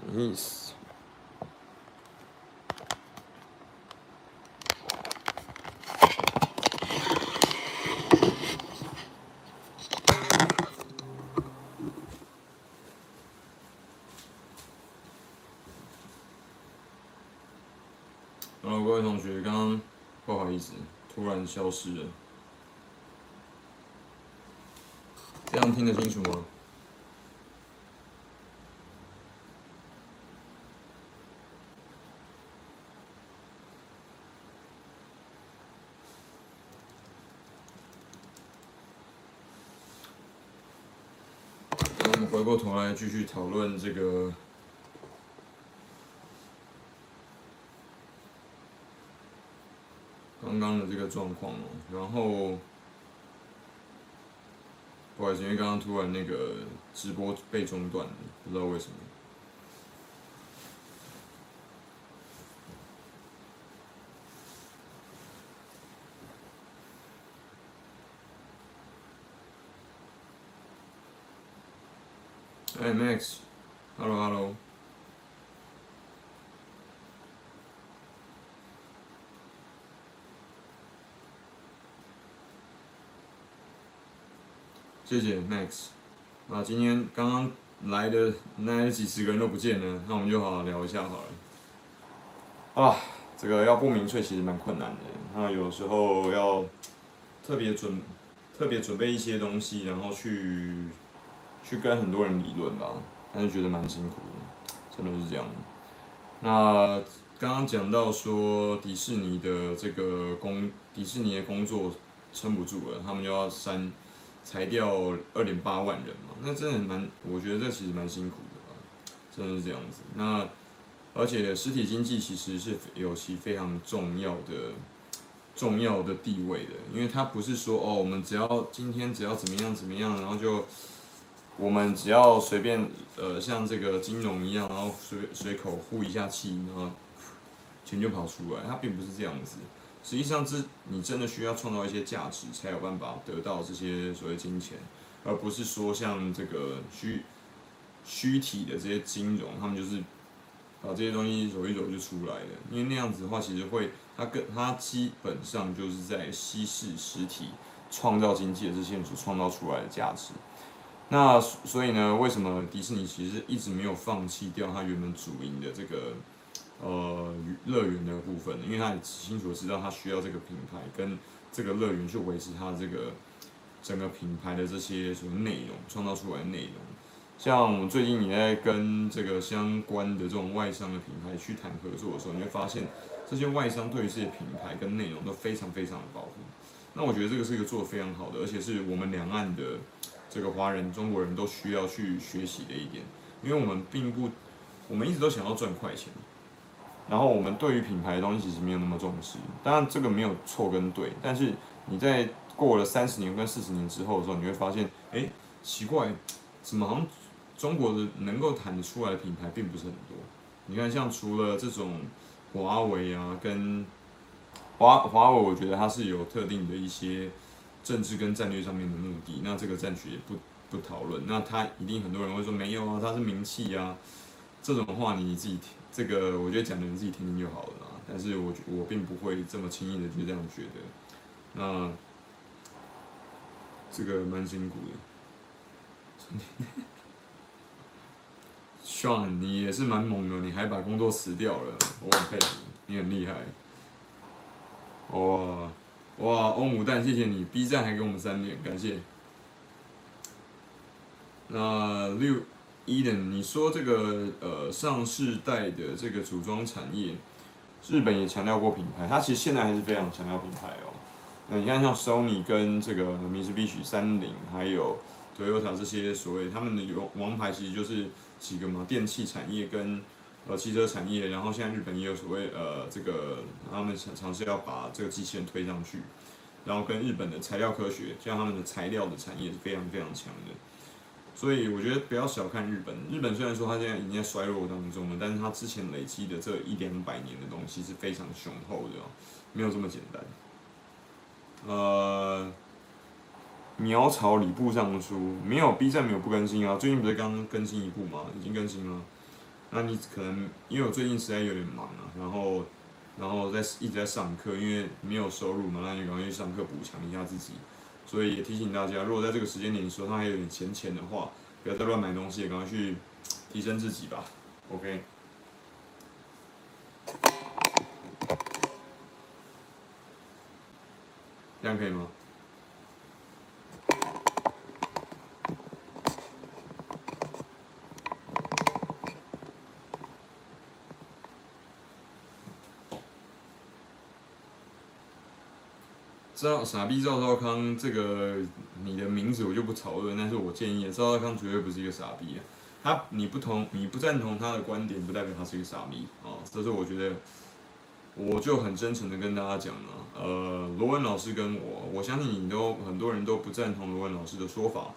什么意思？Hello，各位同学，刚刚不好意思，突然消失了。这样听得清楚吗？回过头来继续讨论这个刚刚的这个状况哦，然后。不好意思，因为刚刚突然那个直播被中断了，不知道为什么。哎，Max，Hello，Hello。谢谢 Max，那今天刚刚来的那几十个人都不见了，那我们就好好聊一下好了。啊，这个要不明确其实蛮困难的，那有时候要特别准特别准备一些东西，然后去去跟很多人理论吧，但是觉得蛮辛苦的，真的是这样。那刚刚讲到说迪士尼的这个工，迪士尼的工作撑不住了，他们就要删。裁掉二点八万人嘛，那真的蛮，我觉得这其实蛮辛苦的吧，真的是这样子。那而且实体经济其实是有其非常重要的重要的地位的，因为它不是说哦，我们只要今天只要怎么样怎么样，然后就我们只要随便呃像这个金融一样，然后随随口呼一下气，然后钱就跑出来，它并不是这样子。实际上，是你真的需要创造一些价值，才有办法得到这些所谓金钱，而不是说像这个虚虚体的这些金融，他们就是把这些东西揉一揉就出来了。因为那样子的话，其实会它跟它基本上就是在稀释实体创造经济的这些所创造出来的价值。那所以呢，为什么迪士尼其实一直没有放弃掉它原本主营的这个？呃，乐园的部分，因为他很清楚知道他需要这个品牌跟这个乐园去维持它这个整个品牌的这些什么内容，创造出来的内容。像我最近你在跟这个相关的这种外商的品牌去谈合作的时候，你会发现这些外商对于这些品牌跟内容都非常非常的保护。那我觉得这个是一个做得非常好的，而且是我们两岸的这个华人、中国人都需要去学习的一点，因为我们并不，我们一直都想要赚快钱。然后我们对于品牌的东西其实没有那么重视，当然这个没有错跟对，但是你在过了三十年跟四十年之后的时候，你会发现，哎，奇怪，怎么好像中国的能够谈得出来的品牌并不是很多？你看，像除了这种华为啊，跟华华为，我觉得它是有特定的一些政治跟战略上面的目的，那这个暂且也不不讨论。那他一定很多人会说没有啊，他是名气啊，这种话你自己听。这个我觉得讲的人自己听听就好了啦，但是我我并不会这么轻易的就这样觉得，那这个蛮辛苦的。Sean，你也是蛮猛的，你还把工作辞掉了，我很佩服，你很厉害。哇哇，欧姆蛋，谢谢你，B 站还给我们三连，感谢。那六。Eden，你说这个呃上世代的这个组装产业，日本也强调过品牌，它其实现在还是非常强调品牌哦。那你看像 Sony 跟这个 m i t s u b i s h、三菱，还有 Toyota 这些所谓他们的王王牌，其实就是几个嘛，电器产业跟呃汽车产业，然后现在日本也有所谓呃这个他们尝尝试要把这个机器人推上去，然后跟日本的材料科学，像他们的材料的产业是非常非常强的。所以我觉得不要小看日本。日本虽然说它现在已经在衰落当中了，但是它之前累积的这一两百年的东西是非常雄厚的哦，没有这么简单。呃，苗草礼部尚书没有 B 站没有不更新啊，最近不是刚更新一部吗？已经更新了。那你可能因为我最近实在有点忙啊，然后然后在一直在上课，因为没有收入嘛，那你赶快去上课补强一下自己。所以也提醒大家，如果在这个时间点手上还有点闲钱的话，不要再乱买东西，赶快去提升自己吧。OK。这样可以吗？知道傻逼赵少康这个你的名字我就不讨论，但是我建议赵少康绝对不是一个傻逼啊。他你不同你不赞同他的观点，不代表他是一个傻逼啊。这是我觉得。我就很真诚的跟大家讲了，呃，罗文老师跟我，我相信你都很多人都不赞同罗文老师的说法，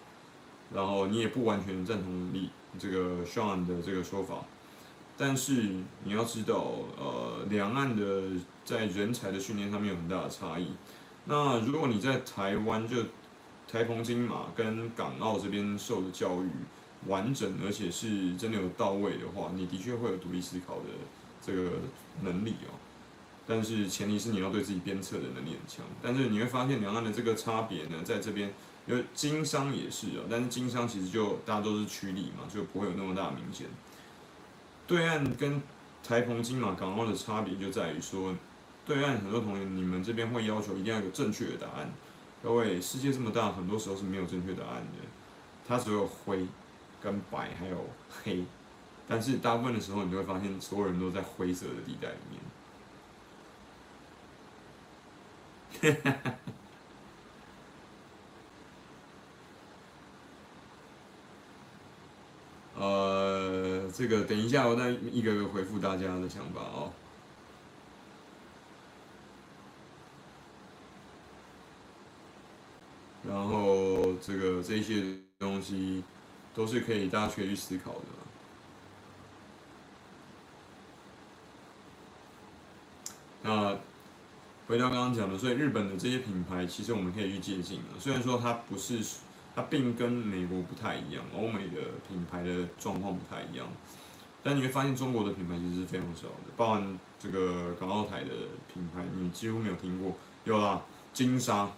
然后你也不完全赞同你这个 Sean 的这个说法，但是你要知道，呃，两岸的在人才的训练上面有很大的差异。那如果你在台湾就台澎金马跟港澳这边受的教育完整，而且是真的有到位的话，你的确会有独立思考的这个能力哦。但是前提是你要对自己鞭策的能力很强。但是你会发现两岸的这个差别呢，在这边，因为经商也是啊，但是经商其实就大家都是趋利嘛，就不会有那么大明显。对岸跟台澎金马港澳的差别就在于说，对岸很多同学你们这边会要求一定要有正确的答案。各位，世界这么大，很多时候是没有正确答案的，它只有灰跟白还有黑，但是大部分的时候你就会发现，所有人都在灰色的地带里面。呃，这个等一下，我再一个个回复大家的想法哦。然后这个这些东西都是可以大家可以去思考的。那。回到刚刚讲的，所以日本的这些品牌，其实我们可以去借鉴的。虽然说它不是，它并跟美国不太一样，欧美的品牌的状况不太一样，但你会发现中国的品牌其实是非常少的，包含这个港澳台的品牌，你几乎没有听过。有啦，金沙，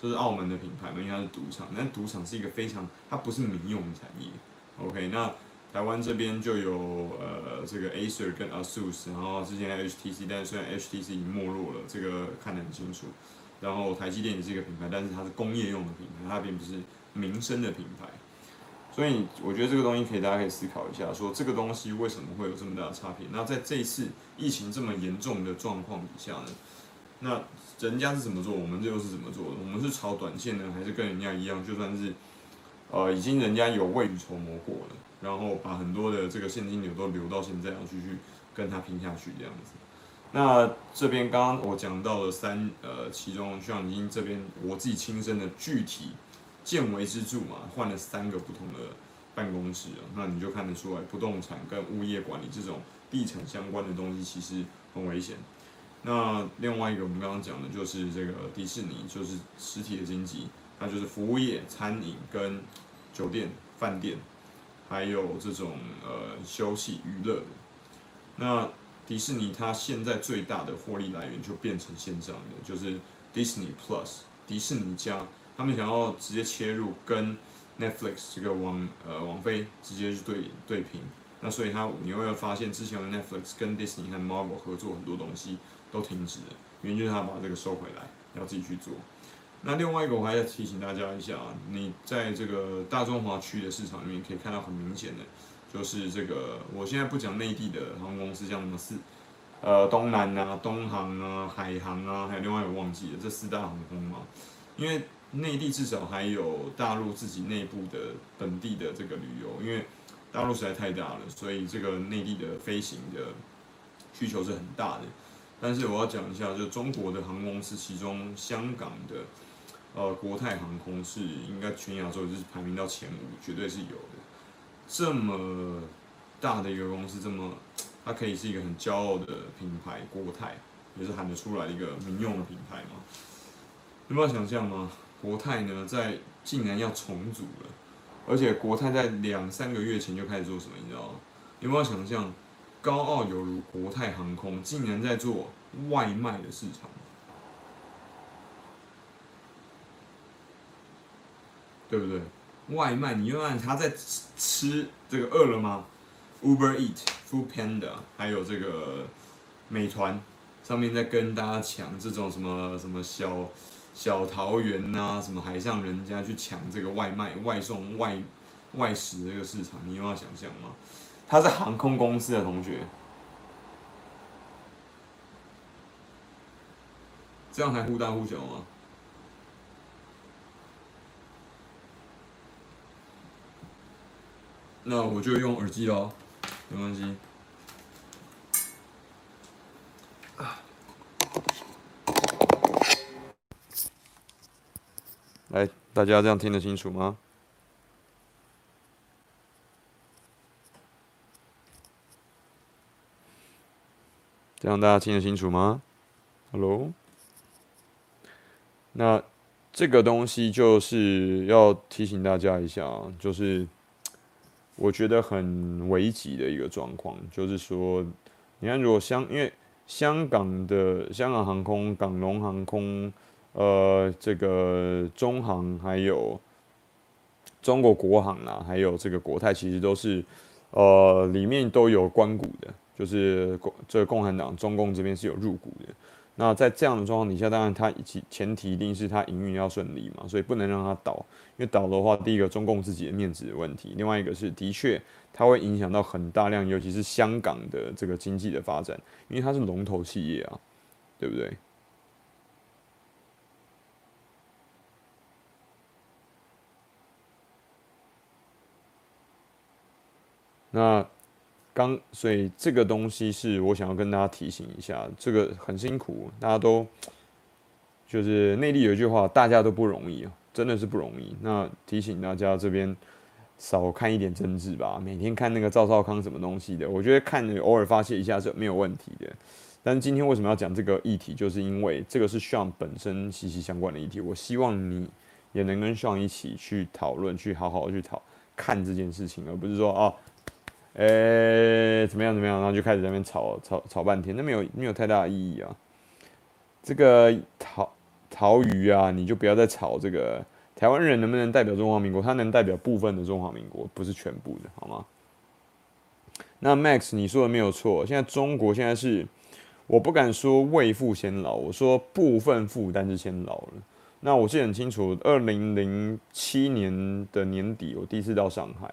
就是澳门的品牌嘛，因为它是赌场，但赌场是一个非常，它不是民用产业。OK，那。台湾这边就有呃这个 Acer 跟 ASUS，然后之前 HTC，但虽然 HTC 已经没落了，这个看得很清楚。然后台积电也是一个品牌，但是它是工业用的品牌，它并不是民生的品牌。所以我觉得这个东西可以大家可以思考一下，说这个东西为什么会有这么大的差别？那在这一次疫情这么严重的状况底下呢？那人家是怎么做，我们这又是怎么做的？我们是炒短线呢，还是跟人家一样，就算是呃已经人家有未雨绸缪过了？然后把很多的这个现金流都留到现在，要继续跟他拼下去这样子。那这边刚刚我讲到了三呃，其中像已经这边我自己亲身的具体见微知著嘛，换了三个不同的办公室啊，那你就看得出来，不动产跟物业管理这种地产相关的东西其实很危险。那另外一个我们刚刚讲的就是这个迪士尼，就是实体的经济，那就是服务业、餐饮跟酒店、饭店。还有这种呃休息娱乐的，那迪士尼它现在最大的获利来源就变成线上的，就是 Disney Plus，迪士尼加，他们想要直接切入跟 Netflix 这个网呃网飞直接去对对拼，那所以它你会发现之前的 Netflix 跟 Disney 和 Marvel 合作很多东西都停止了，原因就是他把这个收回来，要自己去做。那另外一个，我还要提醒大家一下啊，你在这个大中华区的市场里面可以看到很明显的，就是这个，我现在不讲内地的航空公司，像什么四，呃，东南啊、东航啊、海航啊，还有另外一个忘记了这四大航空嘛，因为内地至少还有大陆自己内部的本地的这个旅游，因为大陆实在太大了，所以这个内地的飞行的需求是很大的。但是我要讲一下，就中国的航空公司，其中香港的。呃，国泰航空是应该全亚洲就是排名到前五，绝对是有的。这么大的一个公司，这么它可以是一个很骄傲的品牌，国泰也是喊得出来的一个民用的品牌嘛。有没有想象吗？国泰呢，在竟然要重组了，而且国泰在两三个月前就开始做什么，你知道吗？有没有想象，高傲犹如国泰航空，竟然在做外卖的市场，对不对？外卖，你又看他在吃这个饿了吗？Uber Eat、Food Panda，还有这个美团，上面在跟大家抢这种什么什么小小桃园呐、啊，什么海上人家去抢这个外卖、外送、外外食这个市场，你又要想象吗？他是航空公司的同学，这样还忽大忽小吗？那我就用耳机喽，没关系。来，大家这样听得清楚吗？这样大家听得清楚吗？Hello？那这个东西就是要提醒大家一下，就是。我觉得很危急的一个状况，就是说，你看，如果香，因为香港的香港航空、港龙航空，呃，这个中航还有中国国航啦，还有这个国泰，其实都是呃里面都有关股的，就是共这个共产党中共这边是有入股的。那在这样的状况底下，当然它前前提一定是它营运要顺利嘛，所以不能让它倒，因为倒的话，第一个中共自己的面子的问题，另外一个是的确它会影响到很大量，尤其是香港的这个经济的发展，因为它是龙头企业啊，对不对？那。刚，所以这个东西是我想要跟大家提醒一下，这个很辛苦，大家都就是内地有一句话，大家都不容易，真的是不容易。那提醒大家这边少看一点政治吧，每天看那个赵少康什么东西的，我觉得看偶尔发泄一下是没有问题的。但是今天为什么要讲这个议题，就是因为这个是 s h a n 本身息息相关的议题，我希望你也能跟 s h a n 一起去讨论，去好好去讨看这件事情，而不是说啊。诶、怎么样？怎么样？然后就开始在那边吵吵吵半天，那没有没有太大的意义啊。这个桃桃鱼啊，你就不要再吵这个台湾人能不能代表中华民国？他能代表部分的中华民国，不是全部的，好吗？那 Max，你说的没有错。现在中国现在是，我不敢说未富先老，我说部分负担是先老了。那我记得很清楚，二零零七年的年底，我第一次到上海。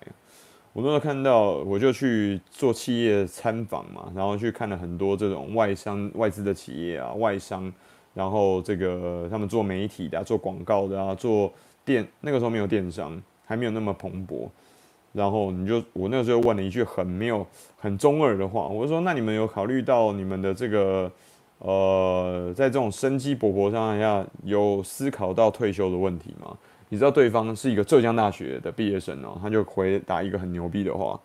我那时候看到，我就去做企业参访嘛，然后去看了很多这种外商、外资的企业啊，外商，然后这个他们做媒体的、做广告的啊，做电，那个时候没有电商，还没有那么蓬勃。然后你就，我那个时候问了一句很没有、很中二的话，我就说：“那你们有考虑到你们的这个，呃，在这种生机勃勃状态下，有思考到退休的问题吗？”你知道对方是一个浙江大学的毕业生哦，他就回答一个很牛逼的话，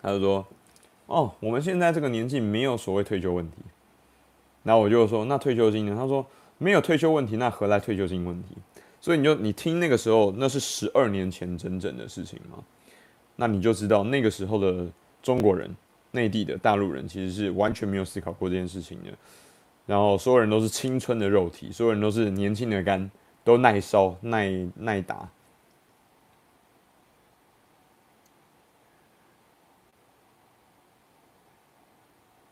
他就说：“哦，我们现在这个年纪没有所谓退休问题。”然后我就说：“那退休金呢？”他说：“没有退休问题，那何来退休金问题？”所以你就你听那个时候，那是十二年前整整的事情嘛，那你就知道那个时候的中国人、内地的大陆人其实是完全没有思考过这件事情的。然后所有人都是青春的肉体，所有人都是年轻的肝。都耐烧、耐耐打，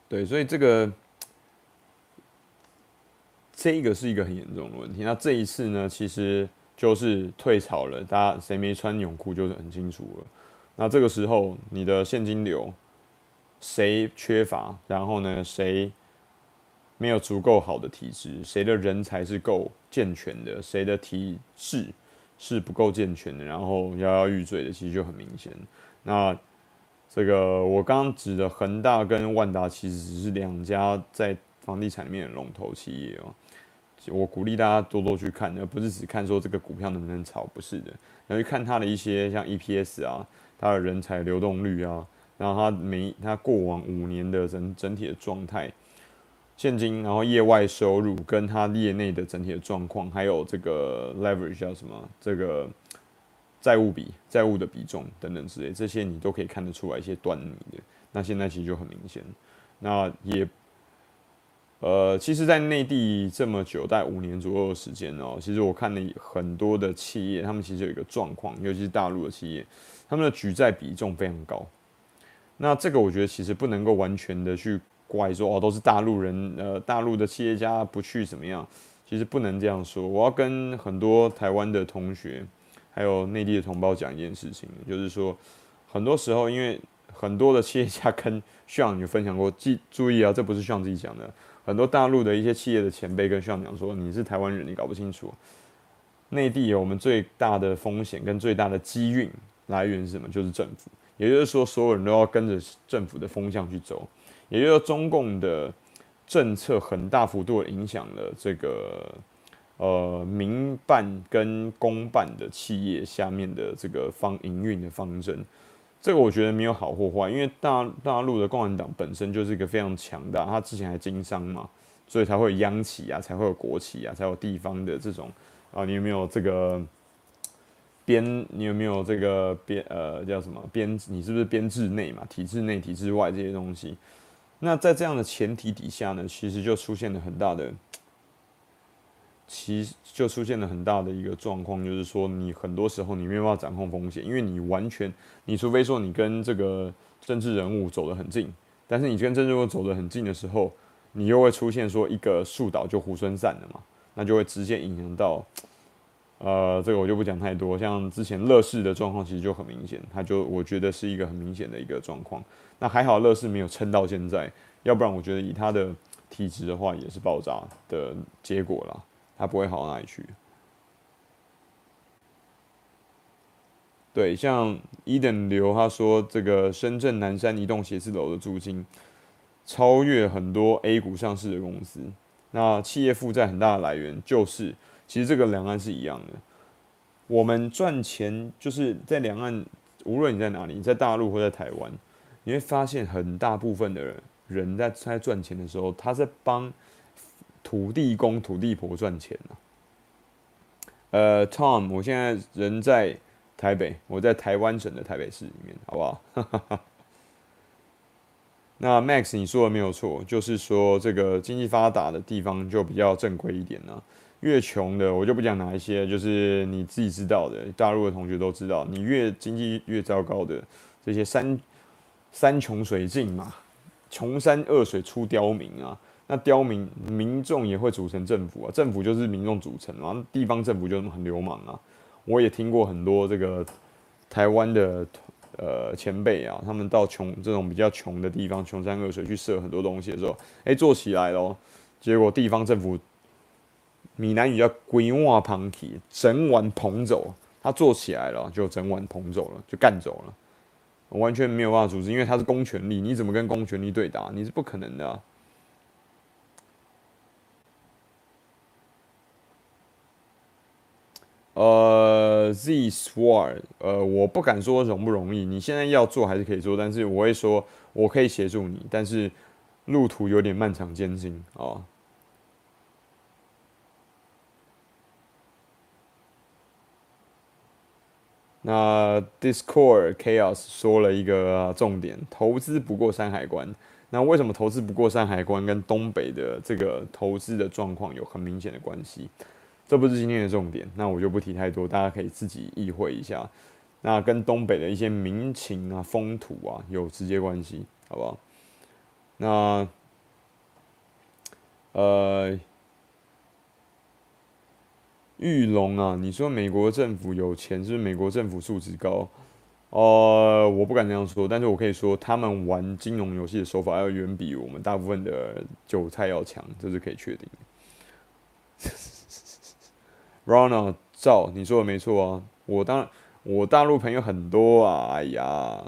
对，所以这个这个是一个很严重的问题。那这一次呢，其实就是退潮了，大家谁没穿泳裤就是很清楚了。那这个时候，你的现金流谁缺乏，然后呢，谁？没有足够好的体质，谁的人才是够健全的，谁的体质是不够健全的，然后摇摇欲坠的，其实就很明显。那这个我刚刚指的恒大跟万达，其实只是两家在房地产里面的龙头企业哦。我鼓励大家多多去看，而不是只看说这个股票能不能炒，不是的，要去看它的一些像 EPS 啊，它的人才流动率啊，然后它每它过往五年的整整体的状态。现金，然后业外收入跟他业内的整体的状况，还有这个 leverage 叫什么？这个债务比、债务的比重等等之类，这些你都可以看得出来一些端倪的。那现在其实就很明显，那也。呃，其实，在内地这么久，大概五年左右的时间哦，其实我看了很多的企业，他们其实有一个状况，尤其是大陆的企业，他们的举债比重非常高。那这个我觉得其实不能够完全的去怪说哦，都是大陆人，呃，大陆的企业家不去怎么样？其实不能这样说。我要跟很多台湾的同学，还有内地的同胞讲一件事情，就是说，很多时候因为很多的企业家跟学长有分享过，记注意啊，这不是学长自己讲的。很多大陆的一些企业的前辈跟学长讲说：“你是台湾人，你搞不清楚，内地有我们最大的风险跟最大的机运来源是什么？就是政府。也就是说，所有人都要跟着政府的风向去走。也就是说，中共的政策很大幅度影响了这个呃民办跟公办的企业下面的这个方营运的方针。”这个我觉得没有好或坏，因为大大陆的共产党本身就是一个非常强大，他之前还经商嘛，所以才会有央企啊，才会有国企啊，才有地方的这种啊，你有没有这个编？你有没有这个编？呃，叫什么编？你是不是编制内嘛？体制内、体制外这些东西？那在这样的前提底下呢，其实就出现了很大的。其实就出现了很大的一个状况，就是说你很多时候你没有办法掌控风险，因为你完全，你除非说你跟这个政治人物走得很近，但是你跟政治人物走得很近的时候，你又会出现说一个树倒就猢狲散了嘛，那就会直接影响到，呃，这个我就不讲太多。像之前乐视的状况其实就很明显，它就我觉得是一个很明显的一个状况。那还好乐视没有撑到现在，要不然我觉得以它的体质的话，也是爆炸的结果啦。它不会好到哪里去。对，像伊等流他说，这个深圳南山一栋写字楼的租金超越很多 A 股上市的公司。那企业负债很大的来源就是，其实这个两岸是一样的。我们赚钱就是在两岸，无论你在哪里，你在大陆或在台湾，你会发现很大部分的人人在在赚钱的时候，他在帮。土地公、土地婆赚钱呢、呃，Tom，我现在人在台北，我在台湾省的台北市里面，好不好？那 Max，你说的没有错，就是说这个经济发达的地方就比较正规一点呢、越穷的，我就不讲哪一些，就是你自己知道的，大陆的同学都知道，你越经济越糟糕的这些山山穷水尽嘛，穷山恶水出刁民啊。那刁民民众也会组成政府啊，政府就是民众组成嘛，地方政府就很流氓啊。我也听过很多这个台湾的呃前辈啊，他们到穷这种比较穷的地方，穷山恶水去设很多东西的时候，哎、做起来咯，结果地方政府闽南语叫“规碗捧起”，整碗捧走，他做起来了，就整碗捧走了，就干走了，完全没有办法组织，因为他是公权力，你怎么跟公权力对打？你是不可能的啊。呃，Z Sword，呃，我不敢说容不容易，你现在要做还是可以做，但是我会说我可以协助你，但是路途有点漫长艰辛啊。那 Discord Chaos 说了一个重点，投资不过山海关。那为什么投资不过山海关跟东北的这个投资的状况有很明显的关系？这不是今天的重点，那我就不提太多，大家可以自己意会一下。那跟东北的一些民情啊、风土啊有直接关系，好不好？那呃，玉龙啊，你说美国政府有钱，是不是美国政府素质高？呃，我不敢这样说，但是我可以说，他们玩金融游戏的手法要远比我们大部分的韭菜要强，这是可以确定的。Ronald 赵，你说的没错啊，我当然我大陆朋友很多啊，哎呀，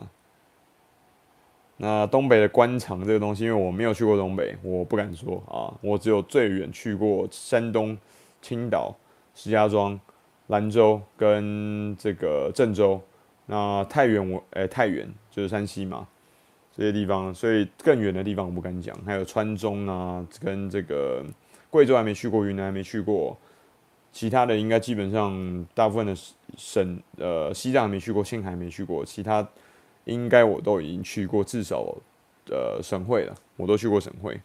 那东北的官场这个东西，因为我没有去过东北，我不敢说啊，我只有最远去过山东青岛、石家庄、兰州跟这个郑州，那太原我哎、欸、太原就是山西嘛，这些地方，所以更远的地方我不敢讲，还有川中啊，跟这个贵州还没去过，云南还没去过。其他的应该基本上大部分的省，呃，西藏没去过，青海没去过，其他应该我都已经去过，至少呃省会了，我都去过省会。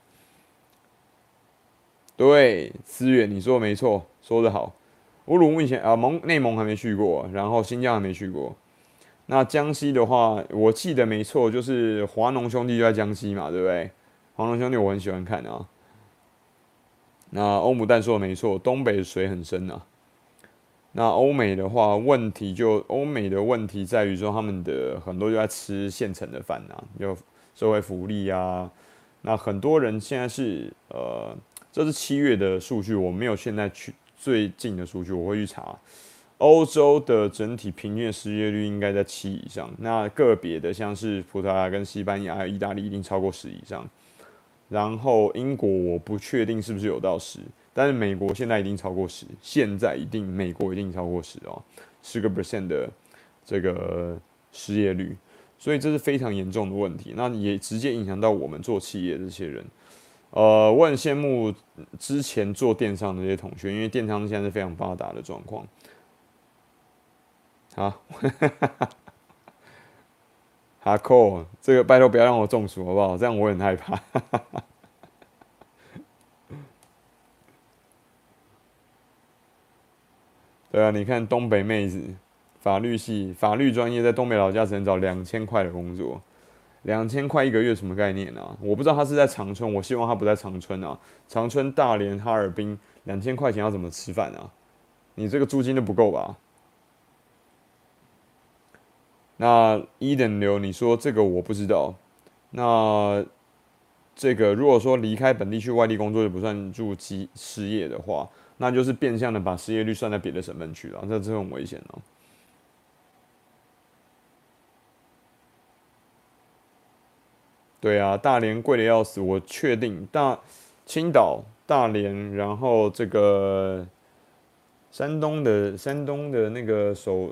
对，思远，你说的没错，说得好。乌鲁木齐啊，蒙内蒙还没去过，然后新疆还没去过。那江西的话，我记得没错，就是华农兄弟就在江西嘛，对不对？华农兄弟我很喜欢看啊。那欧姆蛋说的没错，东北水很深啊。那欧美的话，问题就欧美的问题在于说，他们的很多就在吃现成的饭啊，就社会福利啊。那很多人现在是呃，这是七月的数据，我没有现在去最近的数据，我会去查。欧洲的整体平均失业率应该在七以上，那个别的像是葡萄牙跟西班牙意大利一定超过十以上，然后英国我不确定是不是有到十，但是美国现在一定超过十，现在一定美国一定超过十哦，十个 percent 的这个失业率，所以这是非常严重的问题，那也直接影响到我们做企业这些人，呃，我很羡慕之前做电商的那些同学，因为电商现在是非常发达的状况。好，哈扣，这个拜托不要让我中暑好不好？这样我很害怕。对啊，你看东北妹子，法律系，法律专业，在东北老家只能找两千块的工作，两千块一个月什么概念啊？我不知道他是在长春，我希望他不在长春啊。长春、大连、哈尔滨，两千块钱要怎么吃饭啊？你这个租金都不够吧？那一等流，你说这个我不知道。那这个如果说离开本地去外地工作就不算入籍失业的话，那就是变相的把失业率算在别的省份去了，这这很危险哦。对啊，大连贵的要死，我确定大青岛、大连，然后这个山东的山东的那个首。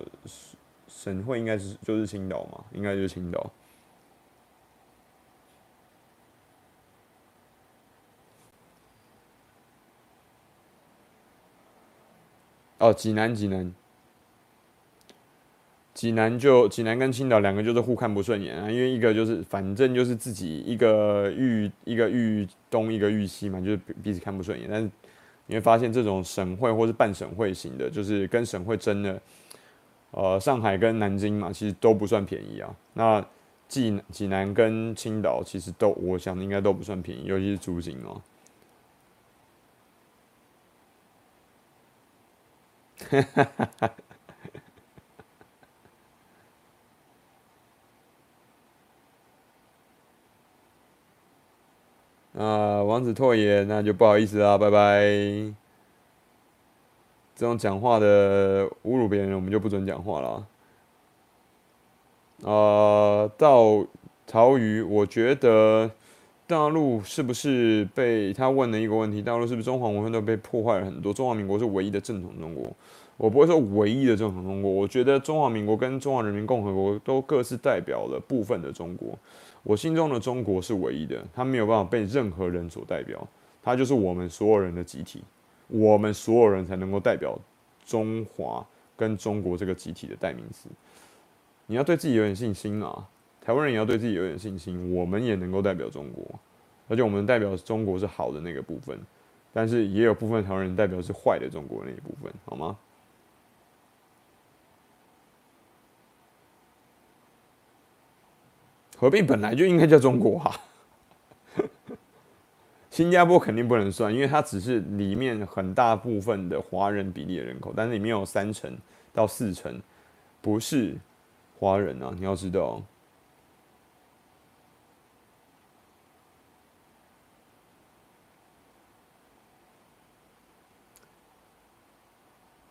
省会应该是就是青岛嘛，应该就是青岛。哦，济南，济南，济南就济南跟青岛两个就是互看不顺眼啊，因为一个就是反正就是自己一个豫一个豫东一个豫西嘛，就是彼此看不顺眼。但是你会发现这种省会或是半省会型的，就是跟省会争的。呃，上海跟南京嘛，其实都不算便宜啊。那济济南跟青岛其实都，我想应该都不算便宜，尤其是租金哦。啊，王子拓爷，那就不好意思啦，拜拜。这种讲话的侮辱别人，我们就不准讲话了。呃，到陶鱼，我觉得大陆是不是被他问了一个问题？大陆是不是中华文化都被破坏了很多？中华民国是唯一的正统中国，我不会说唯一的正统中国。我觉得中华民国跟中华人民共和国都各自代表了部分的中国。我心中的中国是唯一的，它没有办法被任何人所代表，它就是我们所有人的集体。我们所有人才能够代表中华跟中国这个集体的代名词。你要对自己有点信心啊！台湾人也要对自己有点信心。我们也能够代表中国，而且我们代表中国是好的那个部分，但是也有部分台湾人代表是坏的中国那一部分，好吗？合并本来就应该叫中国啊。新加坡肯定不能算，因为它只是里面很大部分的华人比例的人口，但是里面有三成到四成不是华人啊，你要知道。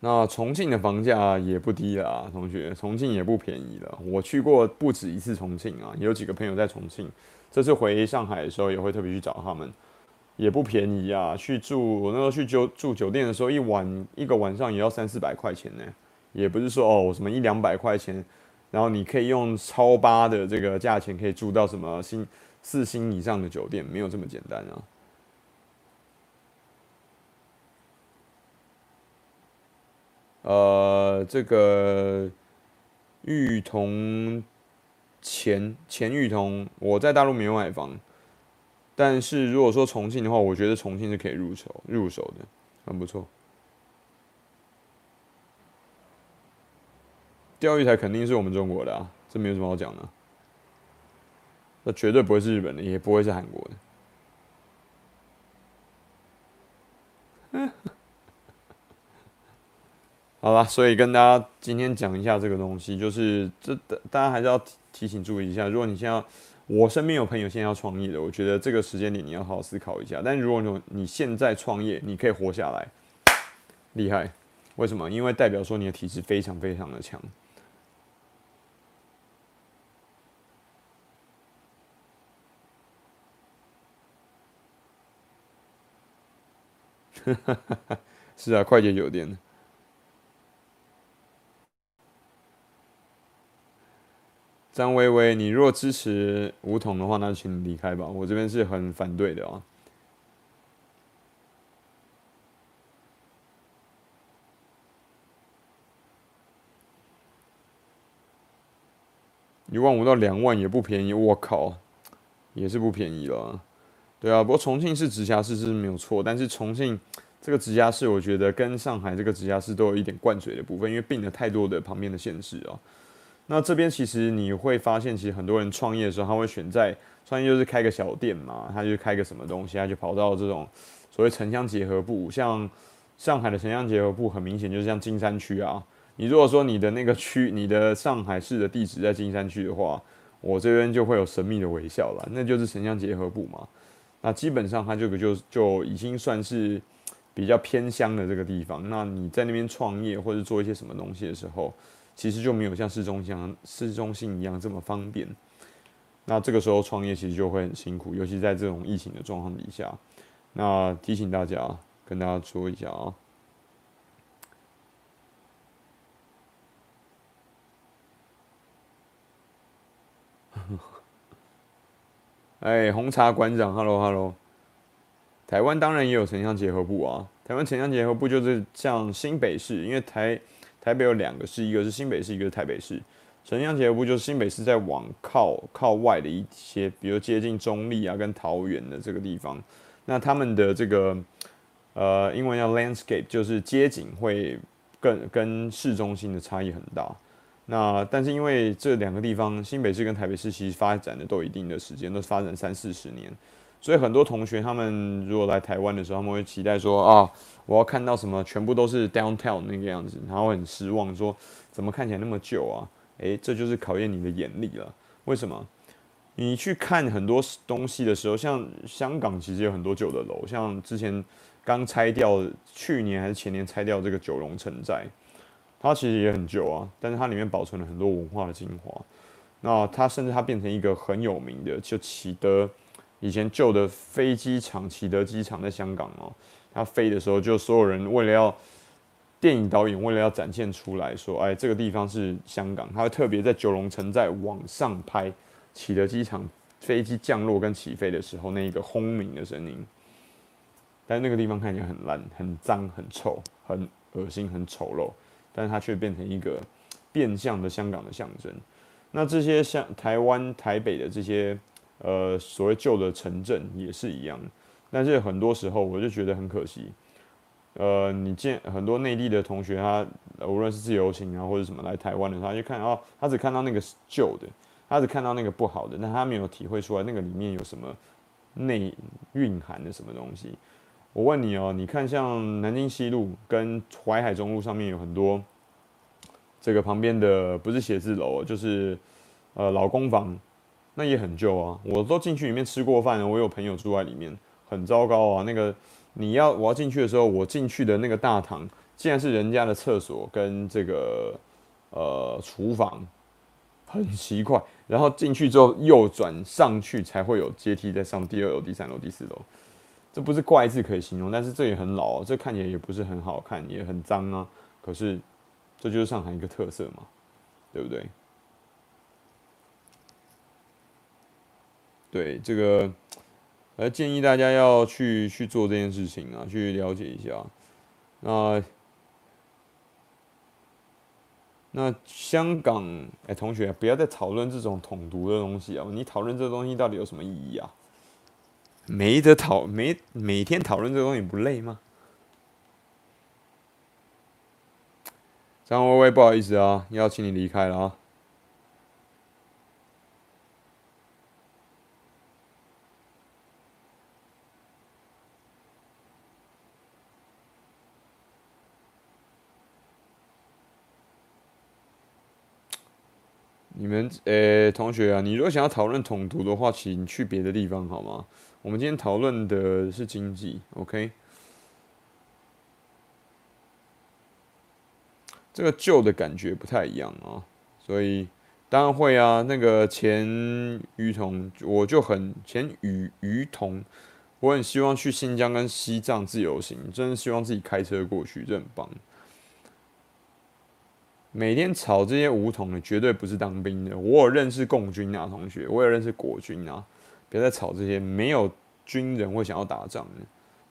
那重庆的房价也不低啊，同学，重庆也不便宜了。我去过不止一次重庆啊，有几个朋友在重庆，这次回上海的时候也会特别去找他们。也不便宜啊！去住我那时候去酒住酒店的时候，一晚一个晚上也要三四百块钱呢。也不是说哦什么一两百块钱，然后你可以用超八的这个价钱可以住到什么星四星以上的酒店，没有这么简单啊。呃，这个玉桐前前玉桐，我在大陆没有买房，但是如果说重庆的话，我觉得重庆是可以入手入手的，很不错。钓鱼台肯定是我们中国的啊，这没有什么好讲的。那绝对不会是日本的，也不会是韩国的。好吧，所以跟大家今天讲一下这个东西，就是这大家还是要提提醒注意一下。如果你现在我身边有朋友现在要创业的，我觉得这个时间点你要好好思考一下。但如果你你现在创业，你可以活下来，厉害！为什么？因为代表说你的体质非常非常的强。哈哈哈是啊，快捷酒店。张薇薇，你若支持武统的话，那请你离开吧。我这边是很反对的啊。一万五到两万也不便宜，我靠，也是不便宜了。对啊，不过重庆市直辖市是没有错，但是重庆这个直辖市，我觉得跟上海这个直辖市都有一点灌水的部分，因为并了太多的旁边的县市啊。那这边其实你会发现，其实很多人创业的时候，他会选在创业就是开个小店嘛，他就开个什么东西，他就跑到这种所谓城乡结合部，像上海的城乡结合部，很明显就是像金山区啊。你如果说你的那个区，你的上海市的地址在金山区的话，我这边就会有神秘的微笑了，那就是城乡结合部嘛。那基本上它这个就就已经算是比较偏乡的这个地方。那你在那边创业或者做一些什么东西的时候，其实就没有像市中心、市中心一样这么方便。那这个时候创业其实就会很辛苦，尤其在这种疫情的状况底下。那提醒大家，跟大家说一下啊。哎，红茶馆长，Hello Hello。台湾当然也有城乡结合部啊。台湾城乡结合部就是像新北市，因为台。台北有两个市，一个是新北市，一个是台北市。城乡结合部就是新北市在往靠靠外的一些，比如接近中坜啊跟桃园的这个地方，那他们的这个呃英文叫 landscape，就是街景会更跟市中心的差异很大。那但是因为这两个地方，新北市跟台北市其实发展的都一定的时间，都发展三四十年。所以很多同学他们如果来台湾的时候，他们会期待说啊，我要看到什么全部都是 downtown 那个样子，然后很失望，说怎么看起来那么旧啊？诶，这就是考验你的眼力了。为什么？你去看很多东西的时候，像香港其实有很多旧的楼，像之前刚拆掉，去年还是前年拆掉这个九龙城寨，它其实也很旧啊，但是它里面保存了很多文化的精华。那它甚至它变成一个很有名的，就启德。以前旧的飞机场启德机场在香港哦，它飞的时候，就所有人为了要电影导演为了要展现出来说，哎，这个地方是香港，他特别在九龙城寨往上拍启德机场飞机降落跟起飞的时候那一个轰鸣的声音。但那个地方看起来很烂、很脏、很臭、很恶心、很丑陋，但是它却变成一个变相的香港的象征。那这些像台湾台北的这些。呃，所谓旧的城镇也是一样，但是很多时候我就觉得很可惜。呃，你见很多内地的同学，他无论是自由行啊或者什么来台湾的时候，他就看哦，他只看到那个旧的，他只看到那个不好的，但他没有体会出来那个里面有什么内蕴含的什么东西。我问你哦，你看像南京西路跟淮海中路上面有很多这个旁边的不是写字楼，就是呃老公房。那也很旧啊，我都进去里面吃过饭了。我有朋友住在里面，很糟糕啊。那个你要我要进去的时候，我进去的那个大堂竟然是人家的厕所跟这个呃厨房，很奇怪。然后进去之后右转上去才会有阶梯再上第二楼、第三楼、第四楼，这不是怪字可以形容，但是这也很老啊，这看起来也不是很好看，也很脏啊。可是这就是上海一个特色嘛，对不对？对这个，呃，建议大家要去去做这件事情啊，去了解一下。那那香港，哎、同学不要再讨论这种统独的东西啊！你讨论这东西到底有什么意义啊？没得讨，没每天讨论这东西不累吗？张薇薇，不好意思啊，要请你离开了啊。你们诶、同学啊，你如果想要讨论统独的话，请去别的地方好吗？我们今天讨论的是经济，OK？这个旧的感觉不太一样啊，所以当然会啊。那个前鱼童，我就很前于于同，我很希望去新疆跟西藏自由行，真的希望自己开车过去，这很棒。每天吵这些梧桐的，绝对不是当兵的。我有认识共军啊，同学，我有认识国军啊。别再吵这些，没有军人会想要打仗的，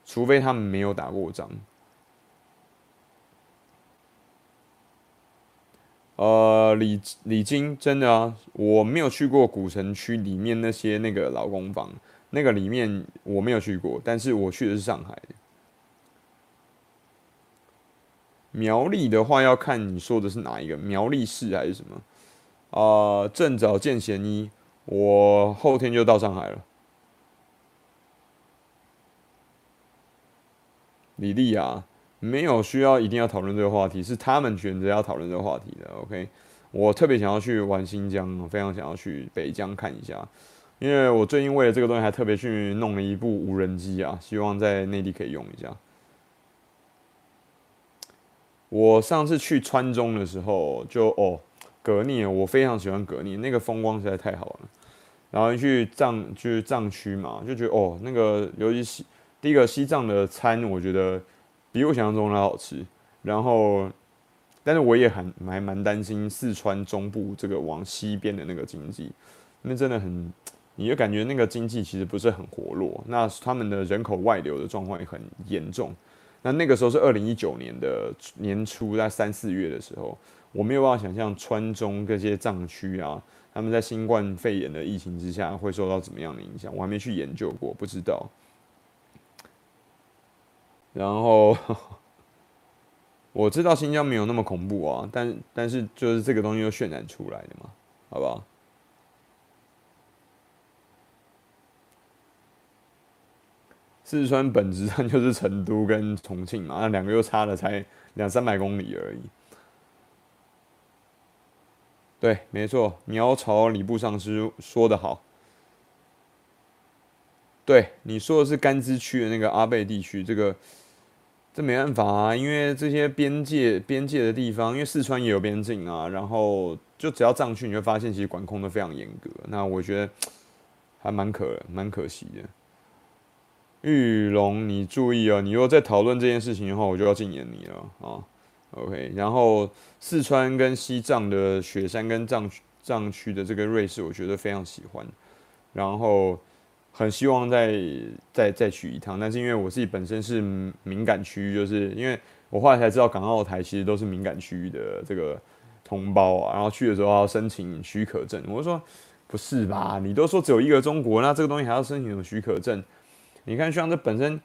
除非他们没有打过仗。呃，李李金真的啊，我没有去过古城区里面那些那个老公房，那个里面我没有去过，但是我去的是上海的。苗栗的话要看你说的是哪一个，苗栗市还是什么？啊、正早见贤一，我后天就到上海了。李丽啊，没有需要一定要讨论这个话题，是他们选择要讨论这个话题的。OK，我特别想要去玩新疆，非常想要去北疆看一下，因为我最近为了这个东西还特别去弄了一部无人机啊，希望在内地可以用一下。我上次去川中的时候就，哦，格聂，我非常喜欢格聂，那个风光实在太好了。然后去藏，就是藏区嘛，就觉得哦，那个尤其西第一个西藏的餐，我觉得比我想象中的好吃。然后，但是我也很还蛮担心四川中部这个往西边的那个经济，那真的很，你就感觉那个经济其实不是很活络，那他们的人口外流的状况也很严重。那那个时候是二零一九年的年初，在三四月的时候，我没有办法想象川中这些藏区啊，他们在新冠肺炎的疫情之下会受到怎么样的影响，我还没去研究过，不知道。然后 我知道新疆没有那么恐怖啊，但但是就是这个东西又渲染出来的嘛，好不好？四川本质上就是成都跟重庆嘛，那两个又差了才两三百公里而已。对，没错，苗朝礼部尚书说得好。对，你说的是甘孜区的那个阿贝地区，这个这没办法啊，因为这些边界边界的地方，因为四川也有边境啊，然后就只要藏区，你会发现其实管控的非常严格。那我觉得还蛮可蛮可惜的。玉龙，你注意哦！你如果在讨论这件事情的话，我就要禁言你了啊。OK，然后四川跟西藏的雪山跟藏藏区的这个瑞士，我觉得非常喜欢，然后很希望再再再去一趟。但是因为我自己本身是敏感区域，就是因为我后来才知道港澳台其实都是敏感区域的这个同胞啊，然后去的时候要申请许可证。我就说不是吧？你都说只有一个中国，那这个东西还要申请什么许可证？你看，像这本身，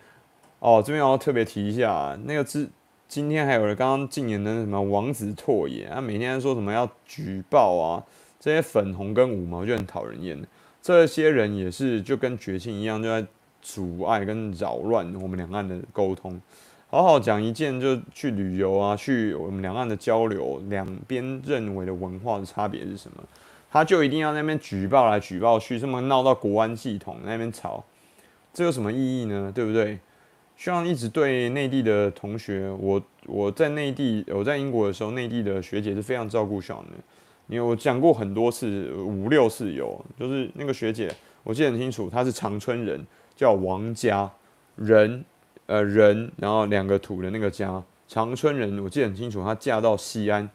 哦，这边我要特别提一下，那个之今天还有人刚刚禁言的什么王子拓也，他每天说什么要举报啊，这些粉红跟五毛就很讨人厌。这些人也是就跟绝情一样，就在阻碍跟扰乱我们两岸的沟通。好好讲一件，就去旅游啊，去我们两岸的交流，两边认为的文化的差别是什么？他就一定要那边举报来举报去，这么闹到国安系统那边吵。这有什么意义呢？对不对？希望一直对内地的同学，我我在内地，我在英国的时候，内地的学姐是非常照顾小的。因为我讲过很多次，五六次有，就是那个学姐，我记得很清楚，她是长春人，叫王家人，呃人，然后两个土的那个家，长春人，我记得很清楚，她嫁到西安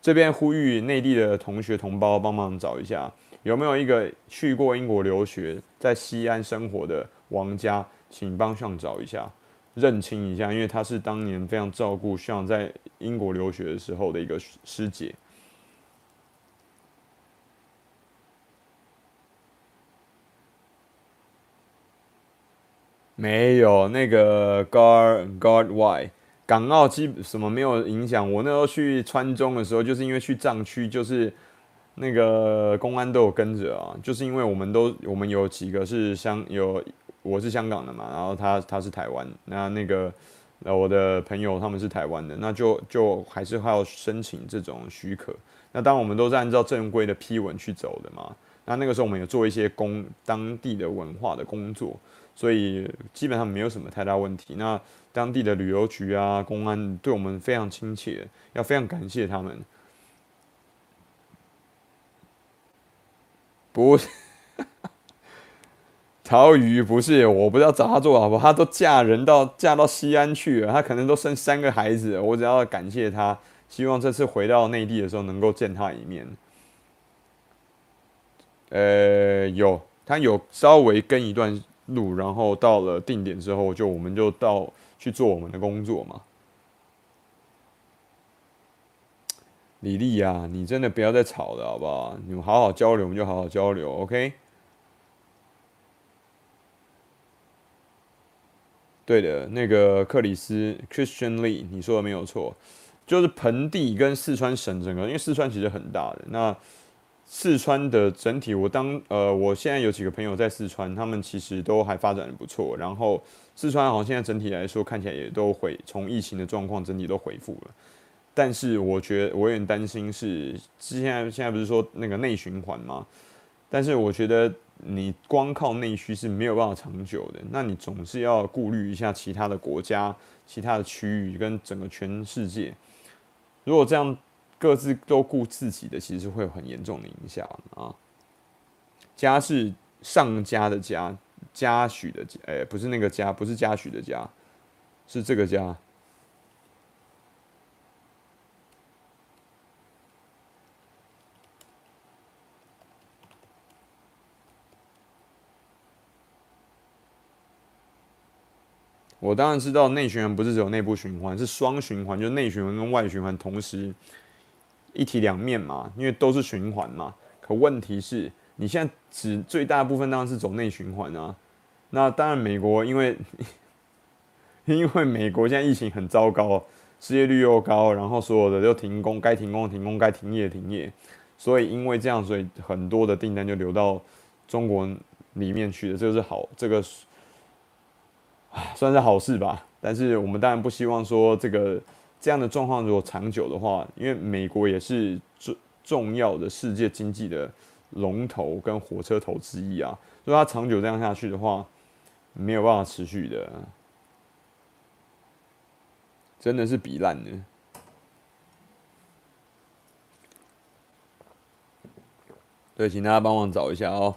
这边，呼吁内地的同学同胞帮忙找一下，有没有一个去过英国留学，在西安生活的。王家，请帮上找一下，认清一下，因为他是当年非常照顾上在英国留学的时候的一个师姐。没有那个 guard guard why 港澳基什么没有影响。我那时候去川中的时候，就是因为去藏区，就是那个公安都有跟着啊。就是因为我们都我们有几个是相有我是香港的嘛，然后他他是台湾，那那个呃我的朋友他们是台湾的，那就就还是还要申请这种许可。那当我们都是按照正规的批文去走的嘛。那那个时候我们有做一些工当地的文化的工作。所以基本上没有什么太大问题。那当地的旅游局啊、公安对我们非常亲切，要非常感谢他们。不是，曹禺不是，我不知道找他做老婆，他都嫁人到嫁到西安去了，他可能都生三个孩子。我只要感谢他，希望这次回到内地的时候能够见他一面。呃，有，他有稍微跟一段。路，然后到了定点之后，就我们就到去做我们的工作嘛。李丽呀，你真的不要再吵了，好不好？你们好好交流，我们就好好交流，OK？对的，那个克里斯 Christian Lee，你说的没有错，就是盆地跟四川省整个，因为四川其实很大的那。四川的整体，我当呃，我现在有几个朋友在四川，他们其实都还发展的不错。然后四川好像现在整体来说看起来也都回，从疫情的状况整体都恢复了。但是我觉得我有点担心是，现在现在不是说那个内循环吗？但是我觉得你光靠内需是没有办法长久的，那你总是要顾虑一下其他的国家、其他的区域跟整个全世界。如果这样。各自都顾自己的，其实会有很严重的影响啊。家是上家的家，嘉许的嘉，哎，不是那个家，不是嘉许的家，是这个家。我当然知道内循环不是只有内部循环，是双循环，就是内循环跟外循环同时。一体两面嘛，因为都是循环嘛。可问题是，你现在只最大部分当然是走内循环啊。那当然，美国因为 因为美国现在疫情很糟糕，失业率又高，然后所有的就停工，该停工停工，该停业停业。所以因为这样，所以很多的订单就流到中国里面去了。这个是好，这个算是好事吧。但是我们当然不希望说这个。这样的状况如果长久的话，因为美国也是重重要的世界经济的龙头跟火车头之一啊，如果它长久这样下去的话，没有办法持续的，真的是比烂的。对，请大家帮忙找一下哦。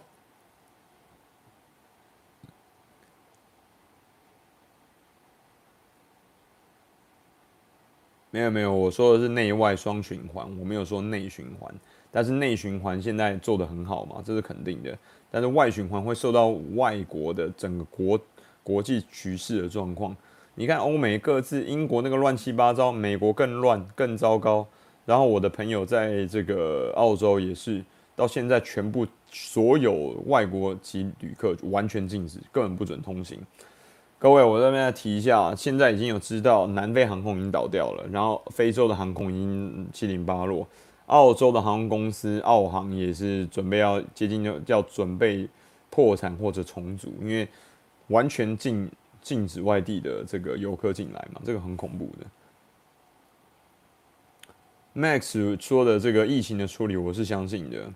没有没有，我说的是内外双循环，我没有说内循环。但是内循环现在做得很好嘛，这是肯定的。但是外循环会受到外国的整个国国际局势的状况。你看欧美各自，英国那个乱七八糟，美国更乱更糟糕。然后我的朋友在这个澳洲也是，到现在全部所有外国籍旅客完全禁止，根本不准通行。各位，我这边再提一下，现在已经有知道南非航空已经倒掉了，然后非洲的航空已经七零八落，澳洲的航空公司澳航也是准备要接近要要准备破产或者重组，因为完全禁禁止外地的这个游客进来嘛，这个很恐怖的。Max 说的这个疫情的处理，我是相信的。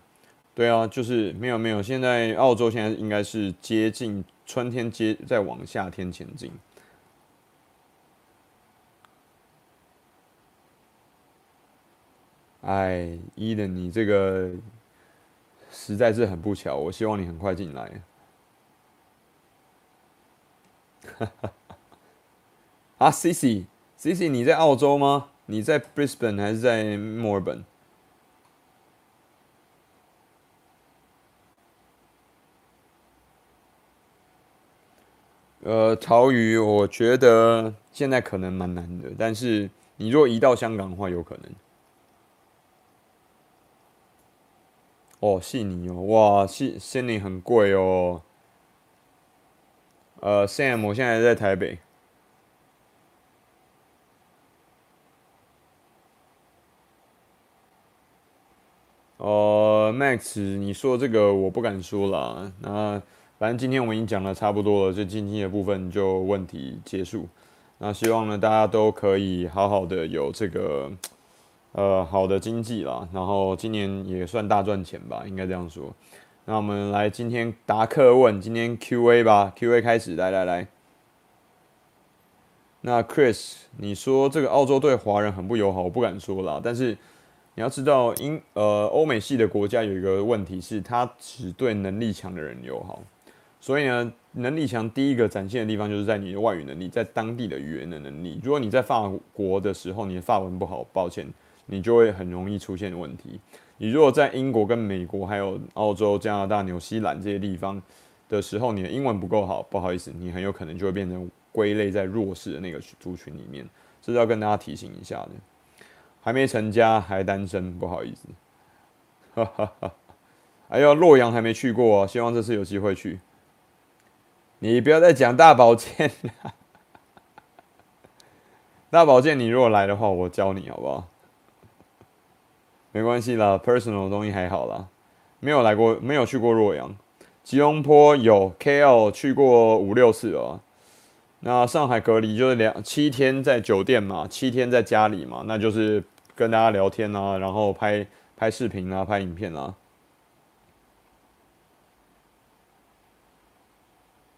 对啊，就是没有没有，现在澳洲现在应该是接近春天接，在往夏天前进。哎，伊登，你这个实在是很不巧，我希望你很快进来。啊，Cici，Cici，你在澳洲吗？你在 Brisbane 还是在墨尔本？呃，潮语我觉得现在可能蛮难的，但是你若移到香港的话，有可能。哦，悉尼哦，哇，悉悉尼很贵哦。呃，Sam，我现在在台北。哦、uh,，Max，你说这个我不敢说啦。那反正今天我们已经讲的差不多了，这经济的部分就问题结束。那希望呢，大家都可以好好的有这个呃好的经济啦。然后今年也算大赚钱吧，应该这样说。那我们来今天答客问，今天 Q&A 吧，Q&A 开始，来来来。那 Chris，你说这个澳洲对华人很不友好，我不敢说啦，但是。你要知道，英呃欧美系的国家有一个问题是，它只对能力强的人友好。所以呢，能力强第一个展现的地方就是在你的外语能力，在当地的语言的能力。如果你在法国的时候，你的法文不好，抱歉，你就会很容易出现问题。你如果在英国、跟美国、还有澳洲、加拿大、纽西兰这些地方的时候，你的英文不够好，不好意思，你很有可能就会变成归类在弱势的那个族群里面。这是要跟大家提醒一下的。还没成家，还单身，不好意思。哈哈哈。哎呦，洛阳还没去过哦，希望这次有机会去。你不要再讲大保健了。大保健，你如果来的话，我教你好不好？没关系啦，personal 的东西还好啦。没有来过，没有去过洛阳。吉隆坡有，KL 去过五六次了。那上海隔离就是两七天在酒店嘛，七天在家里嘛，那就是。跟大家聊天啊，然后拍拍视频啊，拍影片啊，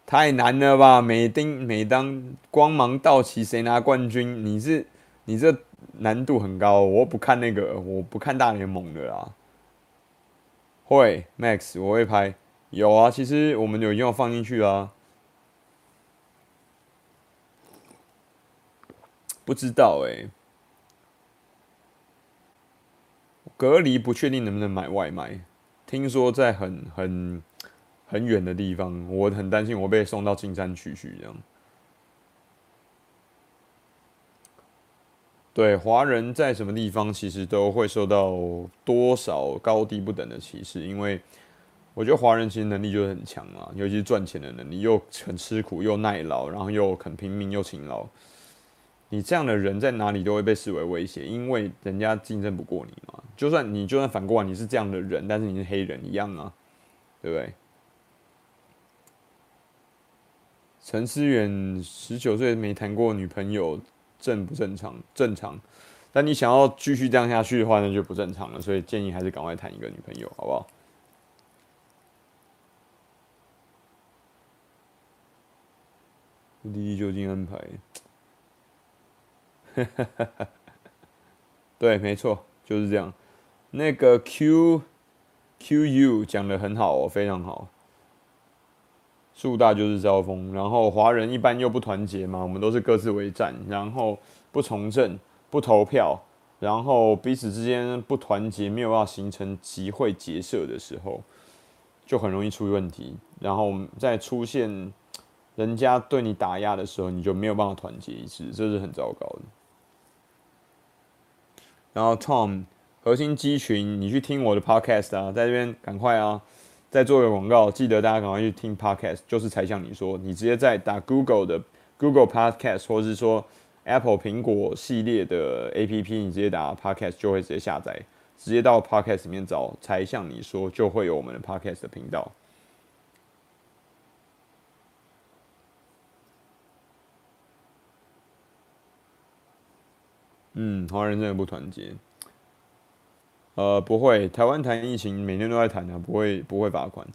太难了吧？每丁每当光芒到齐，谁拿冠军？你是你这难度很高，我不看那个，我不看大联盟的啦。会，Max，我会拍。有啊，其实我们有要放进去啊。不知道哎、隔离不确定能不能买外卖，听说在很很很远的地方，我很担心我被送到金山区去这样。对，华人在什么地方其实都会受到多少高低不等的歧视，因为我觉得华人其实能力就是很强嘛，尤其是赚钱的能力，又很吃苦又耐劳，然后又肯拼命又勤劳。你这样的人在哪里都会被视为威胁，因为人家竞争不过你嘛。就算你就算反过来你是这样的人，但是你是黑人一样啊，对不对？陈思远十九岁没谈过女朋友，正不正常？正常。但你想要继续这样下去的话，那就不正常了。所以建议还是赶快谈一个女朋友，好不好？目的地就近安排。对，没错，就是这样。那个 Q Q U 讲的很好哦，非常好。树大就是招风，然后华人一般又不团结嘛，我们都是各自为战，然后不从政、不投票，然后彼此之间不团结，没有办法形成集会结社的时候，就很容易出问题。然后再出现人家对你打压的时候，你就没有办法团结一致，这是很糟糕的。然后 Tom 核心肌群，你去听我的 podcast 啊，在这边赶快啊，再做个广告，记得大家赶快去听 podcast，就是才像你说，你直接在打 Google 的 Google Podcast，或者是说 Apple 苹果系列的 APP，你直接打 podcast 就会直接下载，直接到 podcast 里面找，才像你说就会有我们的 podcast 的频道。嗯，华人真的不团结。呃，不会，台湾谈疫情每天都在谈的，不会不会罚款。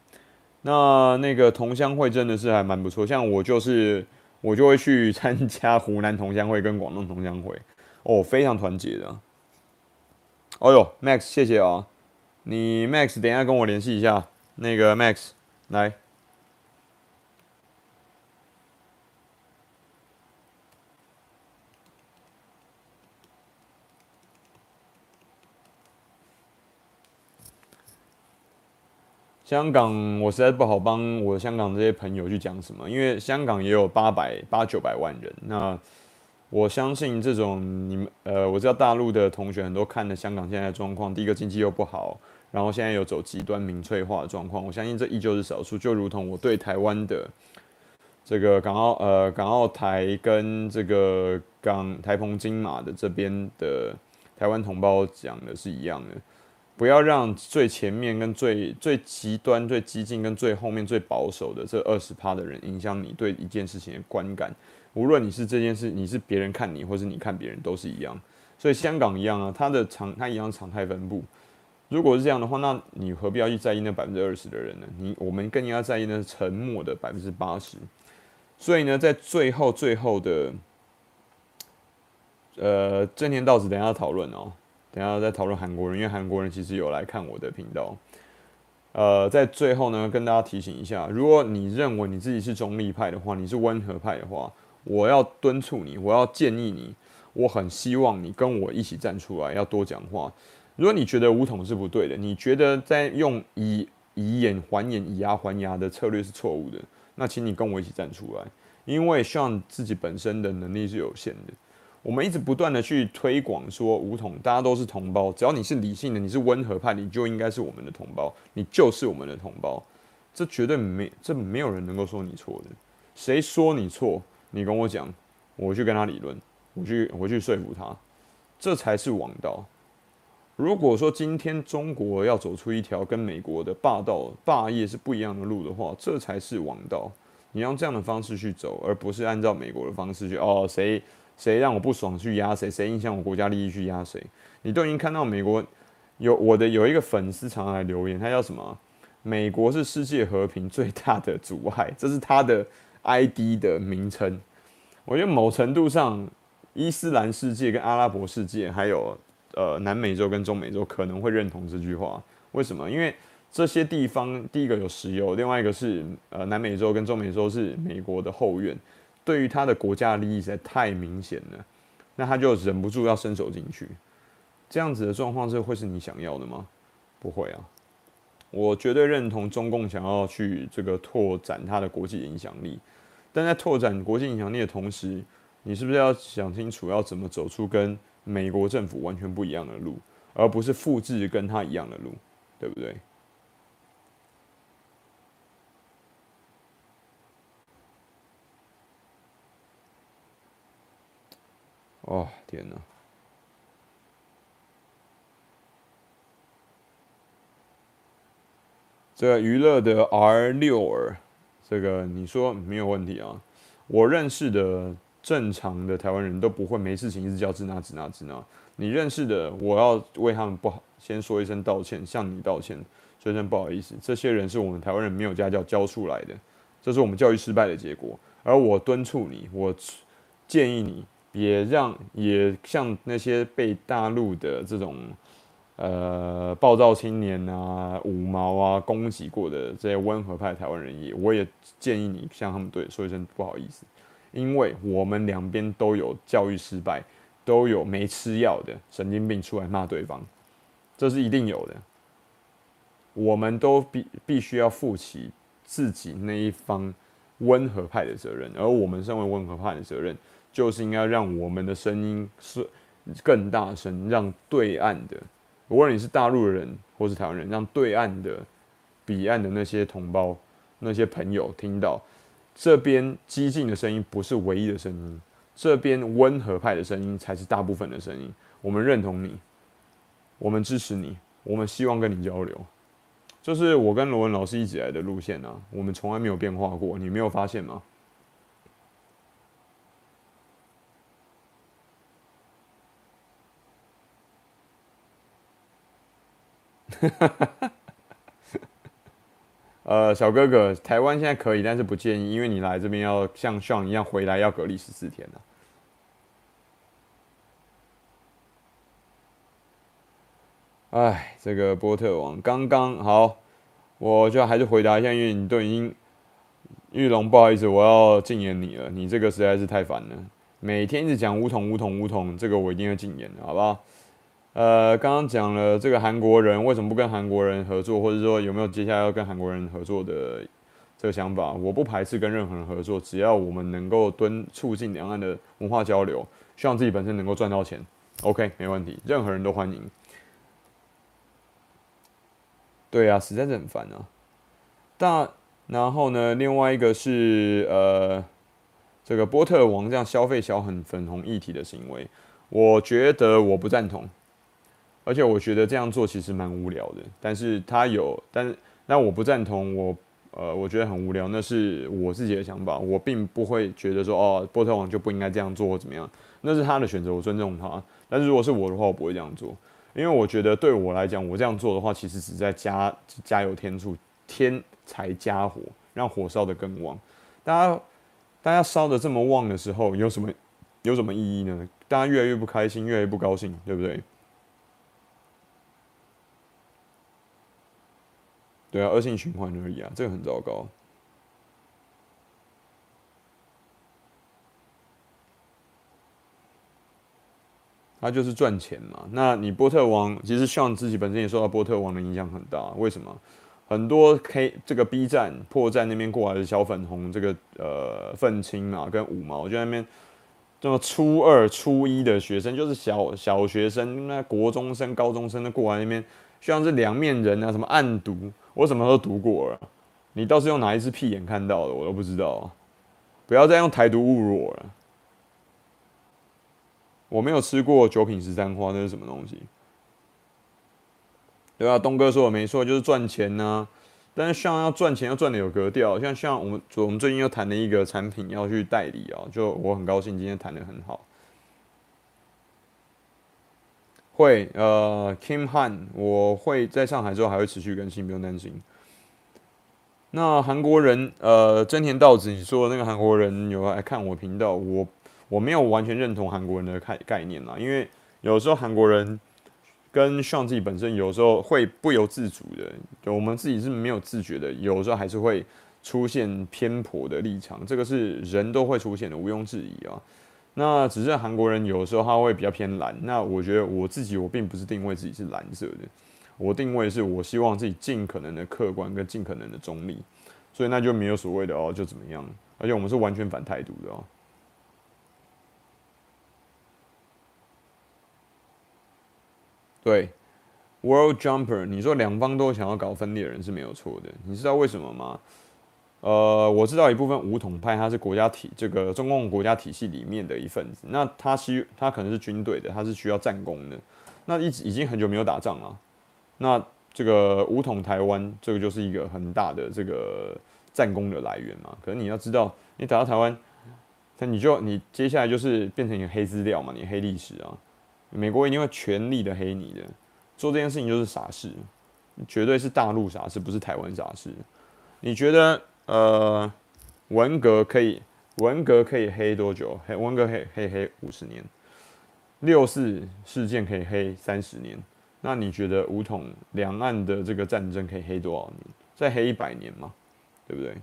那那个同乡会真的是还蛮不错，像我就是我就会去参加湖南同乡会跟广东同乡会，哦，非常团结的。哦哟，Max，谢谢啊，你 Max 等一下跟我联系一下，那个 Max 来。香港，我实在不好帮我香港这些朋友去讲什么，因为香港也有八百八九百万人。那我相信这种你们呃，我知道大陆的同学很多看了香港现在的状况，第一个经济又不好，然后现在有走极端民粹化的状况。我相信这依旧是少数，就如同我对台湾的这个港澳呃港澳台跟这个港台澎金马的这边的台湾同胞讲的是一样的，不要让最前面跟最最极端、最激进跟最后面最保守的这二十趴的人影响你对一件事情的观感。无论你是这件事，你是别人看你，或是你看别人，都是一样。所以香港一样啊，它的常它一样常态分布。如果是这样的话，那你何必要去在意那百分之二十的人呢？你我们更应该在意那沉默的百分之八十。所以呢，在最后最后的，呃，真田道子等下讨论哦，等下再讨论韩国人，因为韩国人其实有来看我的频道。呃，在最后呢，跟大家提醒一下，如果你认为你自己是中立派的话，你是温和派的话。我要敦促你，我要建议你，我很希望你跟我一起站出来，要多讲话。如果你觉得武统是不对的，你觉得在用以以眼还眼、以牙还牙的策略是错误的，那请你跟我一起站出来，因为希望自己本身的能力是有限的。我们一直不断的去推广说武统，大家都是同胞，只要你是理性的，你是温和派，你就应该是我们的同胞，你就是我们的同胞。这绝对没，这没有人能够说你错的。谁说你错？你跟我讲，我去跟他理论，我去我去说服他，这才是王道。如果说今天中国要走出一条跟美国的霸道霸业是不一样的路的话，这才是王道。你用这样的方式去走，而不是按照美国的方式去哦，谁谁让我不爽去压谁，谁影响我国家利益去压谁。你都已经看到美国有我的有一个粉丝常常来留言，他叫什么？美国是世界和平最大的阻碍，这是他的。ID 的名称，我觉得某程度上，伊斯兰世界跟阿拉伯世界，还有呃南美洲跟中美洲可能会认同这句话。为什么？因为这些地方，第一个有石油，另外一个是呃南美洲跟中美洲是美国的后院，对于他的国家利益实在太明显了，那他就忍不住要伸手进去。这样子的状况，这会是你想要的吗？不会啊。我绝对认同中共想要去这个拓展它的国际影响力，但在拓展国际影响力的同时，你是不是要想清楚要怎么走出跟美国政府完全不一样的路，而不是复制跟他一样的路，对不对？哦，天哪！这个娱乐的 R 六儿，这个你说没有问题啊？我认识的正常的台湾人都不会没事情一直叫支那支那支那。你认识的，我要为他们不好，先说一声道歉，向你道歉，说一声不好意思。这些人是我们台湾人没有家教教出来的，这是我们教育失败的结果。而我敦促你，我建议你，也让也像那些被大陆的这种。呃，暴躁青年啊，五毛啊，攻击过的这些温和派台湾人也，我也建议你向他们对说一声不好意思，因为我们两边都有教育失败，都有没吃药的神经病出来骂对方，这是一定有的。我们都必必须要负起自己那一方温和派的责任，而我们身为温和派的责任，就是应该让我们的声音是更大声，让对岸的。无论你是大陆人或是台湾人，让对岸的、彼岸的那些同胞、那些朋友听到，这边激进的声音不是唯一的声音，这边温和派的声音才是大部分的声音。我们认同你，我们支持你，我们希望跟你交流，就是我跟罗文老师一直来的路线啊，我们从来没有变化过，你没有发现吗？呃，小哥哥，台湾现在可以，但是不建议，因为你来这边要像 s 一样回来要隔离十四天呢。哎，这个波特王刚刚好，我就还是回答一下，因为你都已经玉龙，不好意思，我要禁言你了，你这个实在是太烦了，每天一直讲武统武统武统，这个我一定要禁言，好不好？呃，刚刚讲了这个韩国人为什么不跟韩国人合作，或者说有没有接下来要跟韩国人合作的这个想法？我不排斥跟任何人合作，只要我们能够敦促进两岸的文化交流，希望自己本身能够赚到钱，OK，没问题，任何人都欢迎。对啊，实在是很烦啊。但然后呢，另外一个是呃，这个波特王这样消费小很粉红议题的行为，我觉得我不赞同，而且我觉得这样做其实蛮无聊的。但是他有，但是那我不赞同，我呃，我觉得很无聊，那是我自己的想法，我并不会觉得说哦，波特王就不应该这样做或怎么样，那是他的选择，我尊重他。但是如果是我的话，我不会这样做，因为我觉得对我来讲，我这样做的话，其实只在加加油添醋，添柴加火，让火烧得更旺。大家大家烧得这么旺的时候，有什么有什么意义呢？大家越来越不开心，越来越不高兴，对不对？对啊，恶性循环而已啊，这个很糟糕。他就是赚钱嘛。那你波特王其实像自己本身也受到波特王的影响很大。为什么？很多 K 这个 B 站破站那边过来的小粉红，这个呃愤青嘛，跟五毛就在那边这么初二、初一的学生，就是小小学生、那国中生、高中生的过来那边，像是两面人啊，什么暗读，我什么都读过了。你倒是用哪一只屁眼看到的，我都不知道。不要再用台独侮辱我了。我没有吃过九品十三花，那是什么东西？对啊，东哥说的没错，就是赚钱呐、但是像要赚钱，要赚的有格调。像像我们，我们最近又谈了一个产品要去代理啊，就我很高兴，今天谈的很好。会呃，Kim Han，我会在上海之后还会持续更新，不用担心。那韩国人呃，真田道子，你说的那个韩国人有来看我频道，我。我没有完全认同韩国人的概概念啦，因为有时候韩国人跟像自己本身有时候会不由自主的，我们自己是没有自觉的，有时候还是会出现偏颇的立场，这个是人都会出现的，毋庸置疑啊。那只是韩国人有的时候他会比较偏蓝，那我觉得我自己我并不是定位自己是蓝色的，我定位是我希望自己尽可能的客观跟尽可能的中立，所以那就没有所谓的哦就怎么样，而且我们是完全反态度的哦。对，World Jumper，你说两方都想要搞分裂的人是没有错的。你知道为什么吗？呃，我知道一部分武统派他是国家体这个中共国家体系里面的一份子，那他需他可能是军队的，他是需要战功的。那一直已经很久没有打仗了，那这个武统台湾，这个就是一个很大的这个战功的来源嘛。可是你要知道，你打到台湾，那你就你接下来就是变成一个黑资料嘛，你黑历史啊。美国一定会全力的黑你的，做这件事情就是傻事，绝对是大陆傻事，不是台湾傻事。你觉得呃，文革可以文革可以黑多久？黑文革黑黑黑五十年，六四事件可以黑三十年，那你觉得五统两岸的这个战争可以黑多少年？再黑一百年吗？对不对？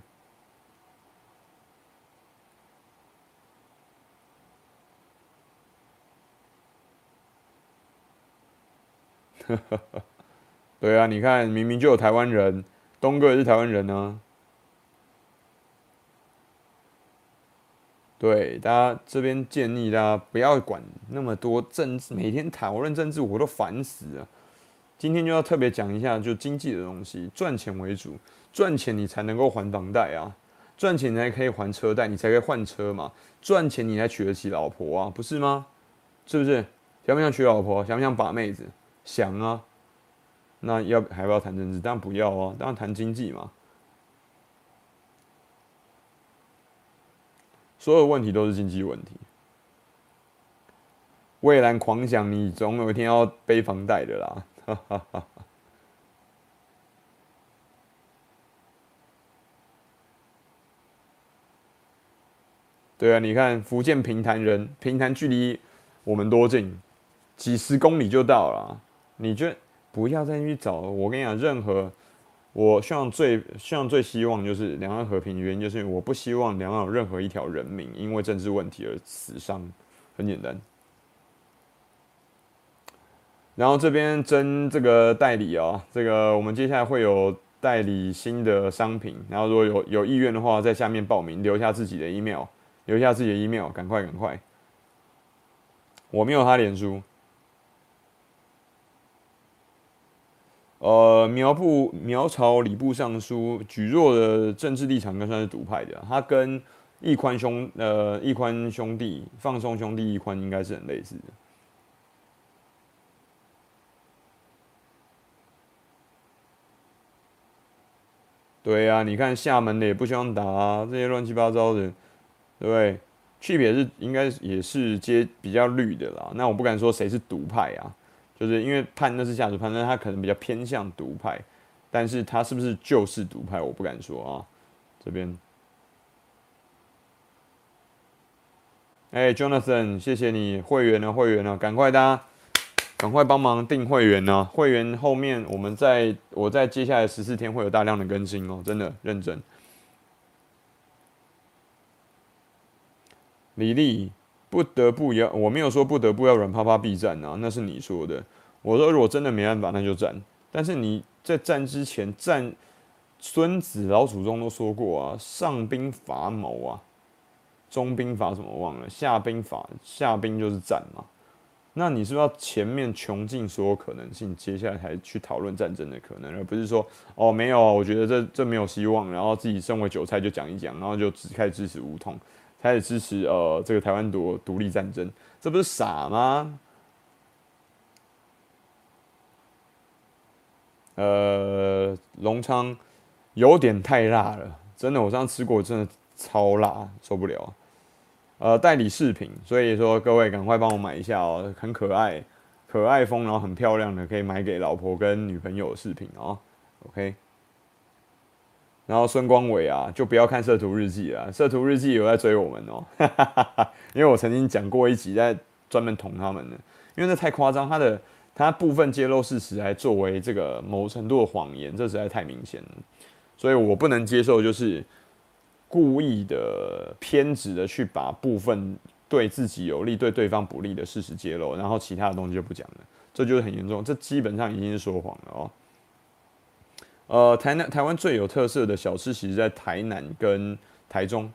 对啊，你看，明明就有台湾人，东哥也是台湾人呢、对，大家这边建议大家不要管那么多政治，每天讨论政治我都烦死了。今天就要特别讲一下，就经济的东西，赚钱为主，赚钱你才能够还房贷啊，赚钱你才可以还车贷，你才可以换车嘛，赚钱你才娶得起老婆啊，不是吗？是不是？想不想娶老婆？想不想把妹子？想啊，那要还不要谈政治？当然不要啊，当然谈经济嘛。所有问题都是经济问题。蔚蓝狂想，你总有一天要背房贷的啦。哈哈哈。对啊，你看福建平潭人，平潭距离我们多近？几十公里就到了。你就不要再去找。我跟你讲，任何我希望最希望最希望就是两岸和平，原因就是我不希望两岸有任何一条人命因为政治问题而死伤，很简单。然后这边争这个代理啊，这个我们接下来会有代理新的商品，然后如果有有意愿的话，在下面报名，留下自己的 email，留下自己的 email，赶快赶快。我没有他脸书。呃，苗部苗朝礼部尚书举弱的政治立场，应该算是独派的、他跟易宽兄呃易宽兄弟放松兄弟易宽应该是很类似的。对呀、啊，你看厦门的也不希望打啊，这些乱七八糟的，对不对？区别是应该也是接比较绿的啦。那我不敢说谁是独派啊。就是因为判那是价值判，但他可能比较偏向独派，但是他是不是就是独派，我不敢说啊。这边，哎、，Jonathan，谢谢你会员呢，会员呢，赶快大家赶快帮忙订会员呢，会员后面我们在我在接下来十四天会有大量的更新哦，真的认真。李丽。不得不要，我没有说不得不要软趴趴避战啊，那是你说的。我说如果真的没办法，那就战。但是你在战之前战，孙子老祖宗都说过啊，上兵伐谋啊，中兵伐什么忘了，下兵伐下兵就是战嘛。那你是不是要前面穷尽所有可能性，接下来才去讨论战争的可能，而不是说哦没有，我觉得这这没有希望，然后自己身为韭菜就讲一讲，然后就只开始支持武统。开始支持呃这个台湾独独立战争，这不是傻吗？呃，隆昌有点太辣了，真的，我上次吃过，真的超辣，受不了。呃，代理饰品，所以说各位赶快帮我买一下哦，很可爱，可爱风，然后很漂亮的，可以买给老婆跟女朋友饰品哦。OK。然后孙光伟啊，就不要看《摄图日记》了，《摄图日记》有在追我们哦，因为我曾经讲过一集在专门捅他们的，因为那太夸张，他的他部分揭露事实来作为这个某程度的谎言，这实在太明显了，所以我不能接受，就是故意的偏执的去把部分对自己有利、对对方不利的事实揭露，然后其他的东西就不讲了，这就是很严重，这基本上已经是说谎了哦。呃，台南台湾最有特色的小吃，其实在台南跟台中。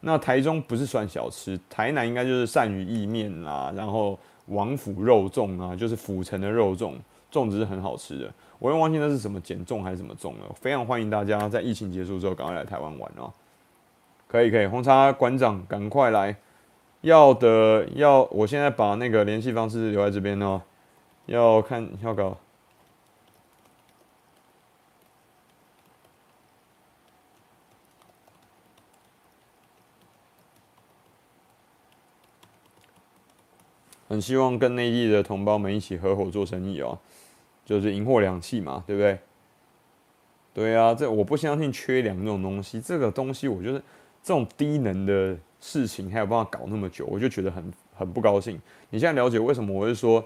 那台中不是算小吃，台南应该就是鳝鱼意面啦，然后王府肉粽啊，就是府城的肉粽，粽子是很好吃的。我又忘记那是什么碱粽还是什么粽了。非常欢迎大家在疫情结束之后赶快来台湾玩哦。可以可以，红茶馆长赶快来，要的要，我现在把那个联系方式留在这边哦。要看要搞。很希望跟内地的同胞们一起合伙做生意哦，就是银货两气嘛，对不对？对啊，这我不相信缺粮这种东西，这个东西我觉得这种低能的事情还有办法搞那么久，我就觉得很很不高兴。你现在了解为什么我会说，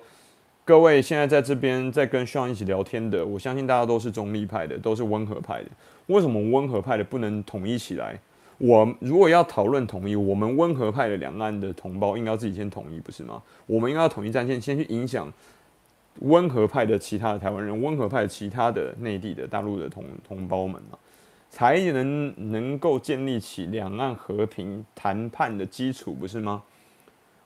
各位现在在这边在跟 Sean 一起聊天的，我相信大家都是中立派的，都是温和派的。为什么温和派的不能统一起来？我如果要讨论统一，我们温和派的两岸的同胞应该要自己先统一，不是吗？我们应该要统一战线，先去影响温和派的其他的台湾人，温和派的其他的内地的大陆的同同胞们嘛，才能能够建立起两岸和平谈判的基础，不是吗？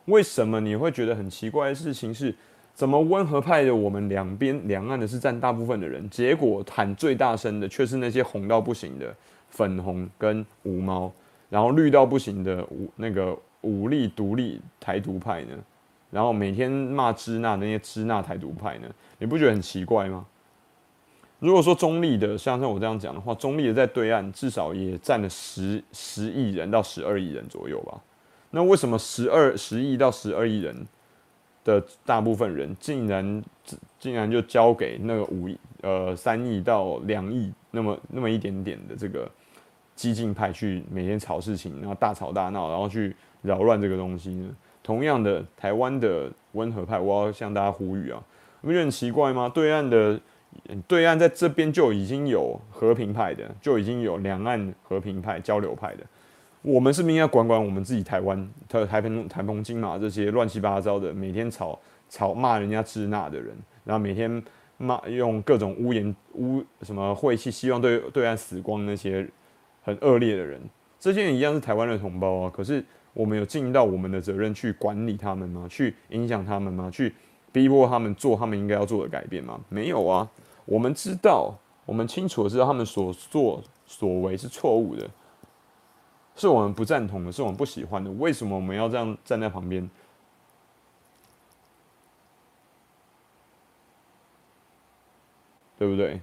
为什么你会觉得很奇怪的事情是，怎么温和派的我们两边两岸的是占大部分的人，结果喊最大声的却是那些红到不行的？粉红跟无毛，然后绿到不行的武那个武力独立台独派呢，然后每天骂支那那些支那台独派呢，你不觉得很奇怪吗？如果说中立的，像像我这样讲的话，中立的在对岸至少也占了十十亿人到十二亿人左右吧。那为什么十二十亿到十二亿人的大部分人竟然竟然就交给那个五亿呃三亿到两亿那么那么一点点的这个？激进派去每天吵事情，然后大吵大闹，然后去扰乱这个东西呢？同样的，台湾的温和派，我要向大家呼吁啊，你不觉得很奇怪吗？对岸的对岸在这边就已经有和平派的，就已经有两岸和平派交流派的，我们是不是应该管管我们自己台湾台台澎台澎金马这些乱七八糟的，每天吵吵骂人家支那的人，然后每天骂用各种污言污什么晦气，希望对对岸死光那些。很恶劣的人，这些人一样是台湾的同胞啊。可是我们有尽到我们的责任去管理他们吗？去影响他们吗？去逼迫他们做他们应该要做的改变吗？没有啊。我们知道，我们清楚的知道他们所作所为是错误的，是我们不赞同的，是我们不喜欢的。为什么我们要这样站在旁边？对不对？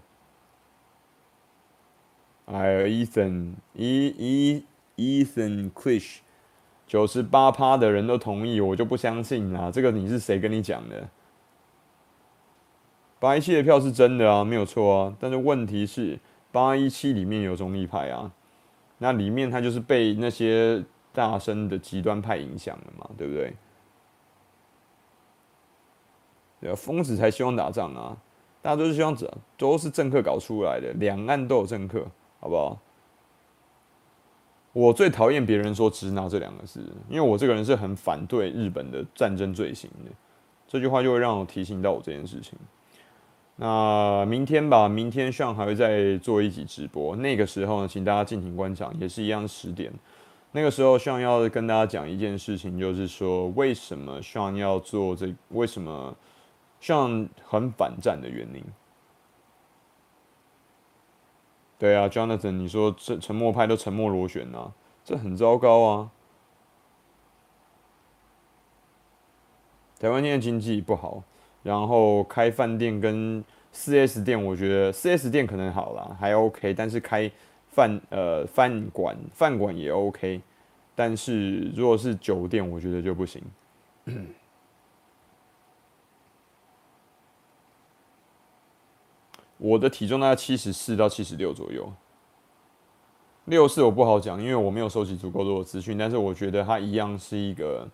哎，Ethan，E，E，Ethan，Krish，九十八趴的人都同意，我就不相信啦！这个你是谁跟你讲的？八一七的票是真的啊，没有错啊。但是问题是，八一七里面有中立派啊，那里面他就是被那些大声的极端派影响了嘛，对不对？对啊，疯子才希望打仗啊！大家都是希望这都是政客搞出来的，两岸都有政客，好不好？我最讨厌别人说“支那”这两个字，因为我这个人是很反对日本的战争罪行的。这句话就会让我提醒到我这件事情。那明天吧，明天上还会再做一集直播。那个时候呢，请大家尽情观赏，也是一样十点。那个时候 Sean 要跟大家讲一件事情，就是说为什么 Sean 要做这？为什么像很反战的原因？对啊，Jonathan，你说这沉默派都沉默螺旋啊，这很糟糕啊。台湾现在经济不好。然后开饭店跟四 S 店，我觉得四 S 店可能好啦，还 OK。但是开饭呃饭馆饭馆也 OK，但是如果是酒店，我觉得就不行。我的体重大概七十四到七十六左右，六四我不好讲，因为我没有收集足够多的资讯。但是我觉得它一样是一个。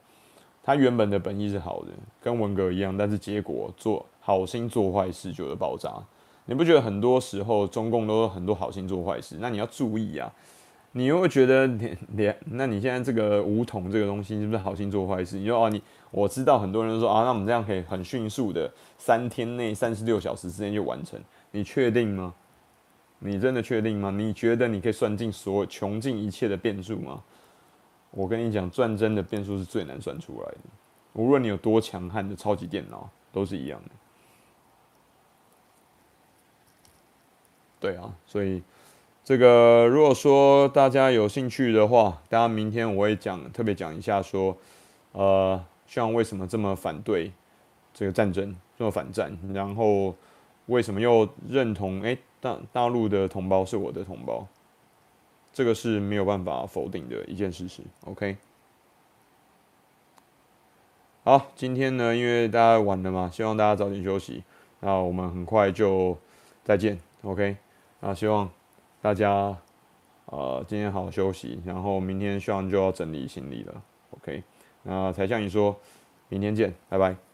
他原本的本意是好的，跟文革一样，但是结果做好心做坏事就会爆炸。你不觉得很多时候中共都有很多好心做坏事？那你要注意啊！你又会觉得 你你，那你现在这个武统这个东西是不是好心做坏事？你说哦，你我知道很多人说啊，那我们这样可以很迅速的三天内三十六小时之内就完成，你确定吗？你真的确定吗？你觉得你可以算尽所有穷尽一切的变数吗？我跟你讲，战争的变数是最难算出来的。无论你有多强悍的超级电脑，都是一样的。对啊，所以这个如果说大家有兴趣的话，大家明天我会讲特别讲一下，说呃，像为什么这么反对这个战争，这么反战，然后为什么又认同哎大大陆的同胞是我的同胞。这个是没有办法否定的一件事实。OK，好，今天呢，因为大家晚了嘛，希望大家早点休息。那我们很快就再见。OK，那希望大家呃今天好好休息，然后明天希望就要整理行李了。OK，那才向你说明天见，拜拜。